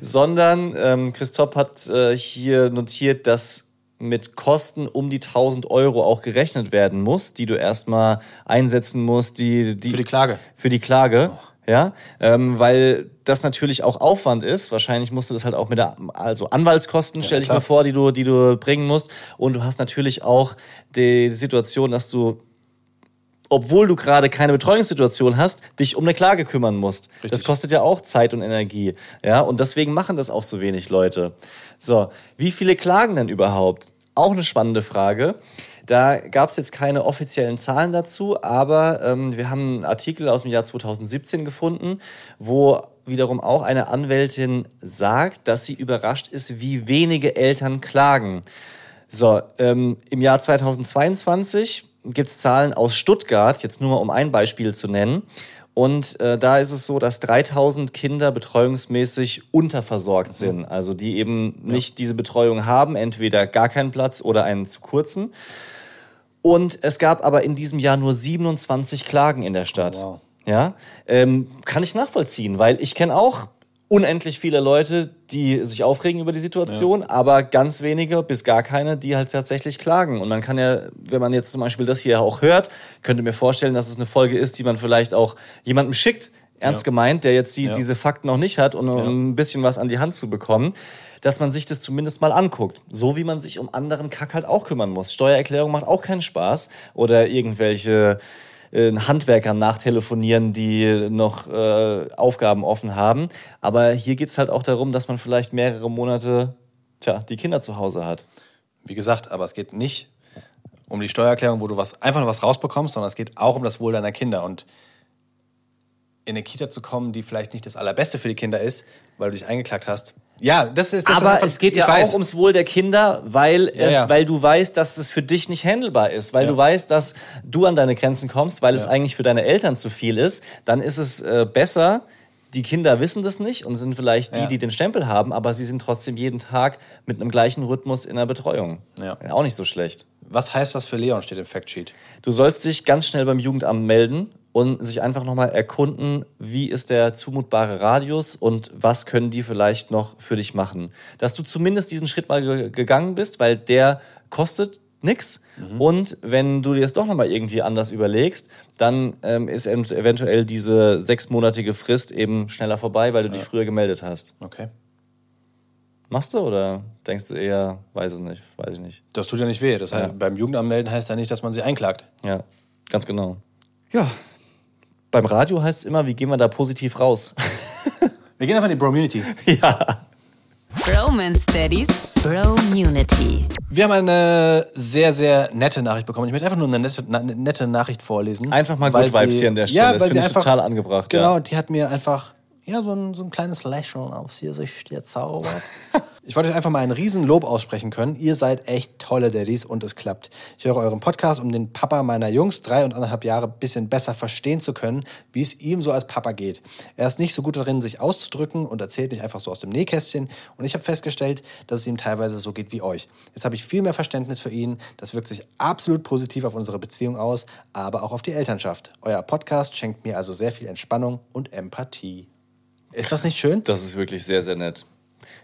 sondern ähm, Christoph hat äh, hier notiert, dass mit Kosten um die 1000 Euro auch gerechnet werden muss, die du erstmal einsetzen musst, die, die Für die Klage. Für die Klage, ja, ähm, weil das natürlich auch Aufwand ist. Wahrscheinlich musst du das halt auch mit der, also Anwaltskosten, stell ich klar. mir vor, die du, die du bringen musst. Und du hast natürlich auch die Situation, dass du obwohl du gerade keine Betreuungssituation hast, dich um eine Klage kümmern musst. Richtig. Das kostet ja auch Zeit und Energie. Ja, und deswegen machen das auch so wenig Leute. So, wie viele klagen denn überhaupt? Auch eine spannende Frage. Da gab es jetzt keine offiziellen Zahlen dazu, aber ähm, wir haben einen Artikel aus dem Jahr 2017 gefunden, wo wiederum auch eine Anwältin sagt, dass sie überrascht ist, wie wenige Eltern klagen. So, ähm, im Jahr 2022 gibt es Zahlen aus Stuttgart, jetzt nur mal um ein Beispiel zu nennen. Und äh, da ist es so, dass 3000 Kinder betreuungsmäßig unterversorgt sind. Also die eben nicht diese Betreuung haben, entweder gar keinen Platz oder einen zu kurzen. Und es gab aber in diesem Jahr nur 27 Klagen in der Stadt. Oh, wow. Ja, ähm, kann ich nachvollziehen, weil ich kenne auch unendlich viele Leute, die sich aufregen über die Situation, aber ganz wenige bis gar keine, die halt tatsächlich klagen. Und man kann ja, wenn man jetzt zum Beispiel das hier auch hört, könnte mir vorstellen, dass es eine Folge ist, die man vielleicht auch jemandem schickt, ernst Ja. gemeint, der jetzt die, Ja. diese Fakten noch nicht hat und um ein bisschen was an die Hand zu bekommen, dass man sich das zumindest mal anguckt. So wie man sich um anderen Kack halt auch kümmern muss. Steuererklärung macht auch keinen Spaß oder irgendwelche äh, Handwerkern nachtelefonieren, die noch äh, Aufgaben offen haben. Aber hier geht's halt auch darum, dass man vielleicht mehrere Monate tja, die Kinder zu Hause hat. Wie gesagt, aber es geht nicht um die Steuererklärung, wo du was, einfach nur was rausbekommst, sondern es geht auch um das Wohl deiner Kinder. Und in eine Kita zu kommen, die vielleicht nicht das Allerbeste für die Kinder ist, weil du dich eingeklagt hast. Ja, das ist das Aber einfach- es geht ich ja weiß. auch ums Wohl der Kinder, weil, es, ja. weil du weißt, dass es für dich nicht handelbar ist, weil Ja. du weißt, dass du an deine Grenzen kommst, weil es eigentlich für deine Eltern zu viel ist. Dann ist es äh, besser, die Kinder wissen das nicht und sind vielleicht die, Ja. die den Stempel haben, aber sie sind trotzdem jeden Tag mit einem gleichen Rhythmus in der Betreuung. Ja. Auch nicht so schlecht. Was heißt das für Leon, steht im Factsheet. Du sollst dich ganz schnell beim Jugendamt melden und sich einfach nochmal erkunden, wie ist der zumutbare Radius und was können die vielleicht noch für dich machen. Dass du zumindest diesen Schritt mal ge gegangen bist, weil der kostet nix. Und wenn du dir das doch nochmal irgendwie anders überlegst, dann ähm, ist ev- eventuell diese sechsmonatige Frist eben schneller vorbei, weil du dich früher gemeldet hast. Okay. Machst du oder denkst du eher, weiß ich nicht, weiß ich nicht. Das tut ja nicht weh. Das heißt, Ja. beim Jugendamt melden heißt ja nicht, dass man sie einklagt. Ja, ganz genau. Ja, beim Radio heißt es immer, wie gehen wir da positiv raus? Wir gehen einfach in die Bromunity. Bromance Daddies, Bromunity. Wir haben eine sehr, sehr nette Nachricht bekommen. Ich möchte einfach nur eine nette, na, nette Nachricht vorlesen. Einfach mal Good Vibes sie- hier an der Stelle. Ja, Das weil finde sie ich einfach, total angebracht, ja. Genau, die hat mir einfach ja, so, ein, so ein kleines Lächeln aufs Gesicht gezaubert. ich wollte euch einfach mal ein Riesenlob aussprechen können. Ihr seid echt tolle Daddys und es klappt. Ich höre euren Podcast, um den Papa meiner Jungs drei und anderthalb Jahre ein bisschen besser verstehen zu können, wie es ihm so als Papa geht. Er ist nicht so gut darin, sich auszudrücken und erzählt nicht einfach so aus dem Nähkästchen. Und ich habe festgestellt, dass es ihm teilweise so geht wie euch. Jetzt habe ich viel mehr Verständnis für ihn. Das wirkt sich absolut positiv auf unsere Beziehung aus, aber auch auf die Elternschaft. Euer Podcast schenkt mir also sehr viel Entspannung und Empathie. Ist das nicht schön? Das ist wirklich sehr, sehr nett.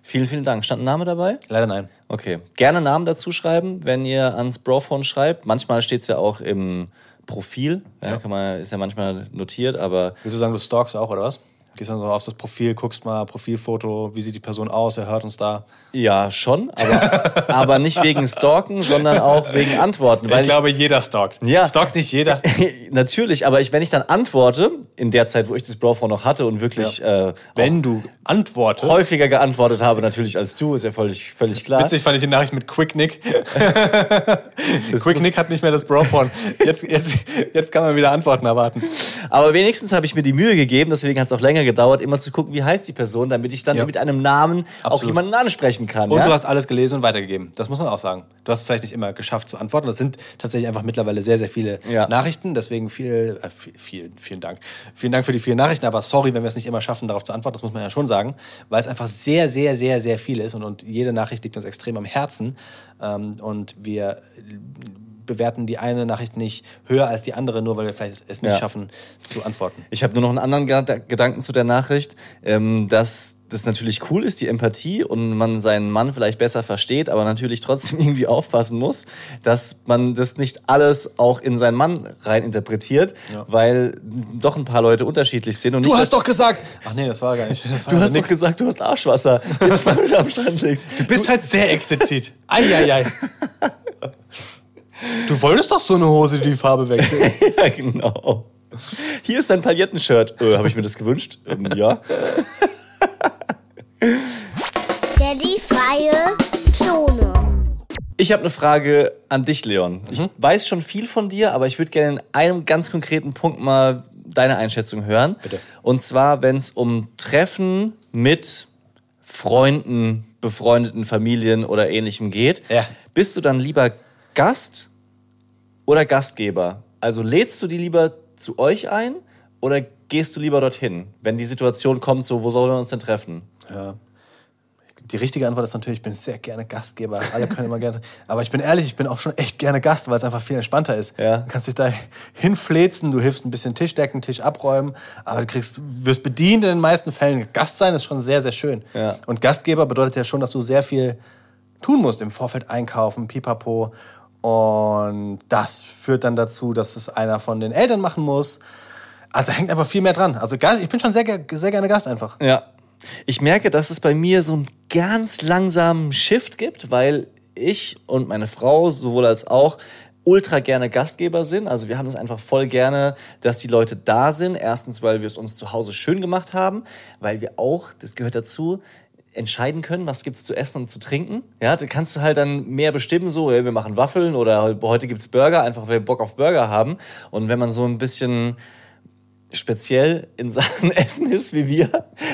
Vielen, vielen Dank. Stand ein Name dabei? Leider nein. Okay. Gerne Namen dazu schreiben, wenn ihr ans Brophone schreibt. Manchmal steht es ja auch im Profil. Ja, Kann man, ist ja manchmal notiert, aber Willst du sagen, du stalkst auch, oder was? Gehst dann so auf das Profil, guckst mal Profilfoto, wie sieht die Person aus, wer hört uns da? ja, schon. Aber, aber nicht wegen Stalken, sondern auch wegen Antworten. Ich glaube, jeder stalkt. Ja. Stalkt nicht jeder. Natürlich, aber ich, wenn ich dann antworte, in der Zeit, wo ich das Brophone noch hatte und wirklich äh, Wenn du antwortest. häufiger geantwortet habe, natürlich als du, ist ja völlig, völlig klar. Witzig fand ich die Nachricht mit Quick Nick. Quick Nick hat nicht mehr das Brophone. Jetzt, jetzt, jetzt kann man wieder Antworten erwarten. Aber wenigstens habe ich mir die Mühe gegeben, deswegen hat es auch länger gedauert, immer zu gucken, wie heißt die Person, damit ich dann Ja. mit einem Namen auch Absolut. jemanden ansprechen kann. Und ja? du hast alles gelesen und weitergegeben. Das muss man auch sagen. Du hast es vielleicht nicht immer geschafft zu antworten. Das sind tatsächlich einfach mittlerweile sehr, sehr viele Ja. Nachrichten. Deswegen viel, äh, viel, viel, vielen Dank. Vielen Dank für die vielen Nachrichten. Aber sorry, wenn wir es nicht immer schaffen, darauf zu antworten. Das muss man ja schon sagen. Weil es einfach sehr, sehr, sehr, sehr viel ist. Und, und jede Nachricht liegt uns extrem am Herzen. Ähm, und wir bewerten die eine Nachricht nicht höher als die andere, nur weil wir vielleicht es nicht Ja. schaffen zu antworten. Ich habe nur noch einen anderen Geda- Gedanken zu der Nachricht, ähm, dass das natürlich cool ist, die Empathie und man seinen Mann vielleicht besser versteht, aber natürlich trotzdem irgendwie aufpassen muss, dass man das nicht alles auch in seinen Mann rein interpretiert, weil doch ein paar Leute unterschiedlich sind. Du nicht, hast doch gesagt. Ach nee, das war gar nicht. War du hast Nick. doch gesagt, du hast Arschwasser, jedes Mal, wenn du am Strand liegst. Du bist halt sehr explizit. Eieiei. Du wolltest doch so eine Hose, die die Farbe wechselt. Ja, genau. Hier ist dein Paillettenshirt. Äh, habe ich mir das gewünscht? Ähm, ja. Daddy freie Zone. Ich habe eine Frage an dich, Leon. Ich weiß schon viel von dir, aber ich würde gerne in einem ganz konkreten Punkt mal deine Einschätzung hören. Bitte. Und zwar, wenn es um Treffen mit Freunden, befreundeten Familien oder ähnlichem geht. Ja. Bist du dann lieber Gast oder Gastgeber? Also lädst du die lieber zu euch ein oder gehst du lieber dorthin, wenn die Situation kommt, so, wo sollen wir uns denn treffen? Ja. Die richtige Antwort ist natürlich, ich bin sehr gerne Gastgeber. Alle können immer gerne. Aber ich bin ehrlich, ich bin auch schon echt gerne Gast, weil es einfach viel entspannter ist. Ja. Du kannst dich da hinfläzen, du hilfst ein bisschen Tisch decken, Tisch abräumen, aber du kriegst, wirst bedient in den meisten Fällen. Gast sein ist schon sehr, sehr schön. Ja. Und Gastgeber bedeutet ja schon, dass du sehr viel tun musst im Vorfeld einkaufen, pipapo. Und das führt dann dazu, dass es einer von den Eltern machen muss. Also da hängt einfach viel mehr dran. Also ich bin schon sehr, sehr gerne Gast einfach. Ja. Ich merke, dass es bei mir so einen ganz langsamen Shift gibt, weil ich und meine Frau sowohl als auch ultra gerne Gastgeber sind. Also wir haben es einfach voll gerne, dass die Leute da sind. Erstens, weil wir es uns zu Hause schön gemacht haben, weil wir auch, das gehört dazu, entscheiden können, was gibt's zu essen und zu trinken. Ja, da kannst du halt dann mehr bestimmen, so, wir machen Waffeln oder heute gibt's Burger, einfach weil wir Bock auf Burger haben. Und wenn man so ein bisschen speziell in Sachen Essen ist wie wir,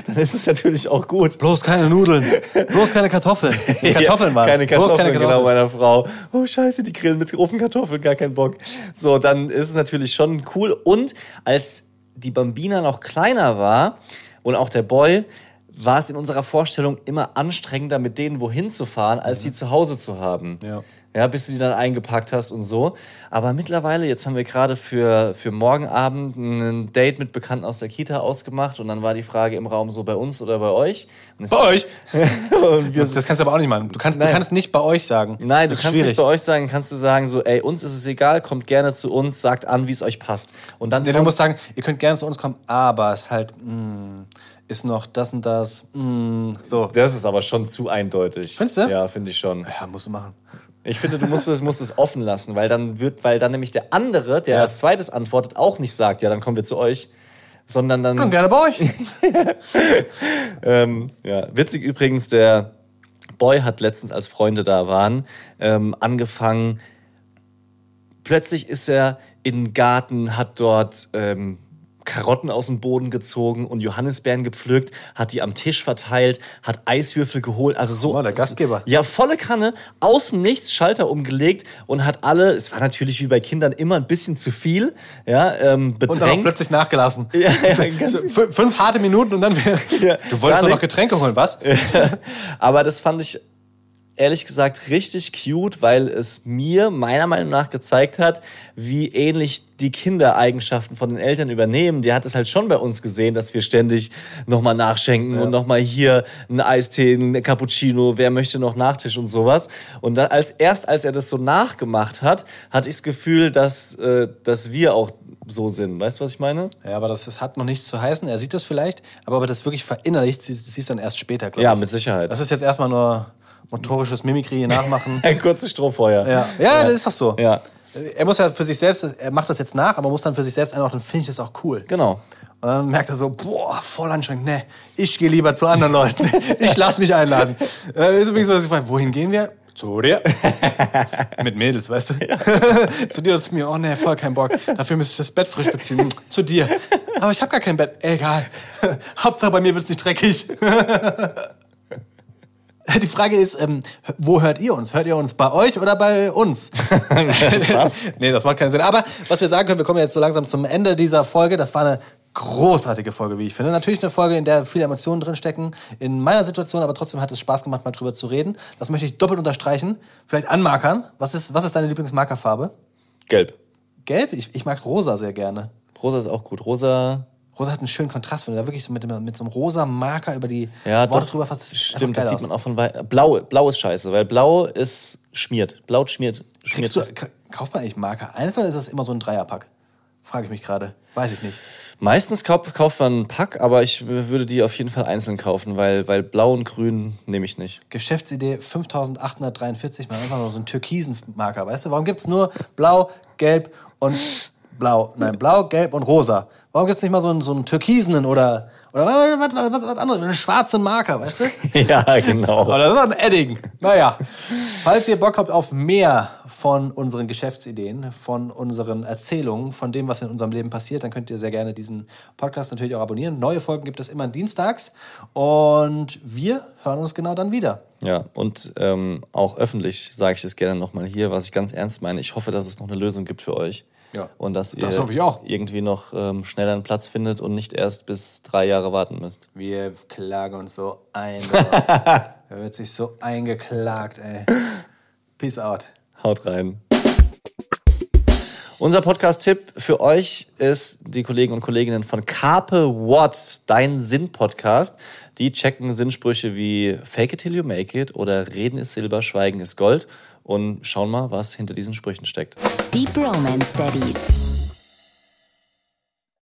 dann ist es natürlich auch gut. Bloß keine Nudeln. Bloß keine Kartoffeln. Kartoffeln waren Keine Kartoffeln, Bloß keine genau, Kartoffeln. meiner Frau. Oh, scheiße, die grillen mit Ofenkartoffeln, gar keinen Bock. So, dann ist es natürlich schon cool. Und als die Bambina noch kleiner war und auch der Boy, war es in unserer Vorstellung immer anstrengender, mit denen wohin zu fahren, als die zu Hause zu haben. Ja. Ja, bis du die dann eingepackt hast und so. Aber mittlerweile, jetzt haben wir gerade für, für morgen Abend ein Date mit Bekannten aus der Kita ausgemacht und dann war die Frage im Raum so bei uns oder bei euch. Bei euch? wir Das kannst du aber auch nicht machen. Du kannst, du kannst nicht bei euch sagen. Nein, du das ist kannst schwierig. nicht bei euch sagen, kannst du sagen so, ey, uns ist es egal, kommt gerne zu uns, sagt an, wie es euch passt. Und dann Nee, du musst sagen, ihr könnt gerne zu uns kommen, aber es halt, mh, ist noch das und das. Mh, so. das ist aber schon zu eindeutig. Findest du? Ja, finde ich schon. Ja, musst du machen. Ich finde, du musst es, musst es offen lassen, weil dann wird, weil dann nämlich der andere, der Ja. als zweites antwortet, auch nicht sagt, ja, dann kommen wir zu euch, sondern dann. Und gerne bei euch. Ähm, ja, witzig übrigens, der Boy hat letztens, als Freunde da waren, ähm, angefangen. Plötzlich ist er in den Garten, hat dort ähm, Karotten aus dem Boden gezogen und Johannisbeeren gepflückt, hat die am Tisch verteilt, hat Eiswürfel geholt, also so. Mal, der Gastgeber. Ja, volle Kanne, aus dem Nichts Schalter umgelegt und hat alle, es war natürlich wie bei Kindern immer ein bisschen zu viel, ja, ähm, bedrängt. Und dann auch plötzlich nachgelassen. Ja, ja, ganz- fünf harte Minuten und dann. Ja, du wolltest doch noch. Getränke holen, was? Aber das fand ich ehrlich gesagt richtig cute, weil es mir meiner Meinung nach gezeigt hat, wie ähnlich die Kindereigenschaften von den Eltern übernehmen. Die hat es halt schon bei uns gesehen, dass wir ständig nochmal nachschenken und nochmal hier einen Eistee, einen Cappuccino, wer möchte noch Nachtisch und sowas. Und dann als erst als er das so nachgemacht hat, hatte ich das Gefühl, dass, äh, dass wir auch so sind. Weißt du, was ich meine? Ja, aber das, das hat noch nichts zu heißen. Er sieht das vielleicht, aber ob er das wirklich verinnerlicht, sie- siehst du dann erst später, glaube Ja, ich. mit Sicherheit. Das ist jetzt erstmal nur motorisches Mimikry nachmachen. ein kurzes Strohfeuer. ja. ja, das ist doch so. Ja, Er muss ja für sich selbst, er macht das jetzt nach, aber muss dann für sich selbst einordnen, finde ich das auch cool. genau. Und dann merkt er so, boah, voll anstrengend. Nee, ich gehe lieber zu anderen Leuten. Ich lass mich einladen. Äh, ist übrigens so, dass ich frage, wohin gehen wir? Zu dir. Mit Mädels, weißt du? zu dir oder zu mir? Oh nee, voll kein Bock. Dafür müsste ich das Bett frisch beziehen. zu dir. Aber ich habe gar kein Bett. Egal. Hauptsache bei mir wird's nicht dreckig. Die Frage ist, ähm, wo hört ihr uns? Hört ihr uns bei euch oder bei uns? Was? nee, das macht keinen Sinn. Aber was wir sagen können, wir kommen jetzt so langsam zum Ende dieser Folge. Das war eine großartige Folge, wie ich finde. Natürlich eine Folge, in der viele Emotionen drinstecken. In meiner Situation, aber trotzdem hat es Spaß gemacht, mal drüber zu reden. Das möchte ich doppelt unterstreichen. Vielleicht anmarkern. Was ist, was ist deine Lieblingsmarkerfarbe? Gelb. Gelb? Ich, ich mag rosa sehr gerne. Rosa ist auch gut. Rosa, Rosa hat einen schönen Kontrast, wenn du da wirklich so mit, mit so einem rosa Marker über die ja, Worte doch, drüber fasst. Stimmt, das sieht aus. man auch von weit. Blau, blau ist scheiße, weil blau ist schmiert. Blau schmiert. schmiert. Du, kauft man eigentlich Marker einzeln oder ist das immer so ein Dreierpack? Frage ich mich gerade. Weiß ich nicht. Meistens kauft, kauft man einen Pack, aber ich würde die auf jeden Fall einzeln kaufen, weil, weil blau und grün nehme ich nicht. Geschäftsidee 5843, mal einfach nur so einen türkisen Marker, weißt du? Warum gibt es nur blau, gelb und blau? Nein, blau, gelb und rosa. Warum gibt es nicht mal so einen, so einen türkisenen oder, oder was, was, was, was anderes, einen schwarzen Marker, weißt du? ja, genau. Oder so ein Edding. Naja, falls ihr Bock habt auf mehr von unseren Geschäftsideen, von unseren Erzählungen, von dem, was in unserem Leben passiert, dann könnt ihr sehr gerne diesen Podcast natürlich auch abonnieren. Neue Folgen gibt es immer dienstags und wir hören uns genau dann wieder. Ja, und ähm, auch öffentlich sage ich das gerne nochmal hier, was ich ganz ernst meine. Ich hoffe, dass es noch eine Lösung gibt für euch. Ja. Und dass ihr Das auch. irgendwie noch ähm, schneller einen Platz findet und nicht erst bis drei Jahre warten müsst. Wir klagen uns so ein. Da wird sich so eingeklagt, ey. Peace out. Haut rein. Unser Podcast-Tipp für euch ist die Kollegen und Kolleginnen von Carpe What, dein Sinn-Podcast. Die checken Sinnsprüche wie Fake it till you make it oder Reden ist Silber, Schweigen ist Gold und schauen mal, was hinter diesen Sprüchen steckt. Deep Romance Daddies.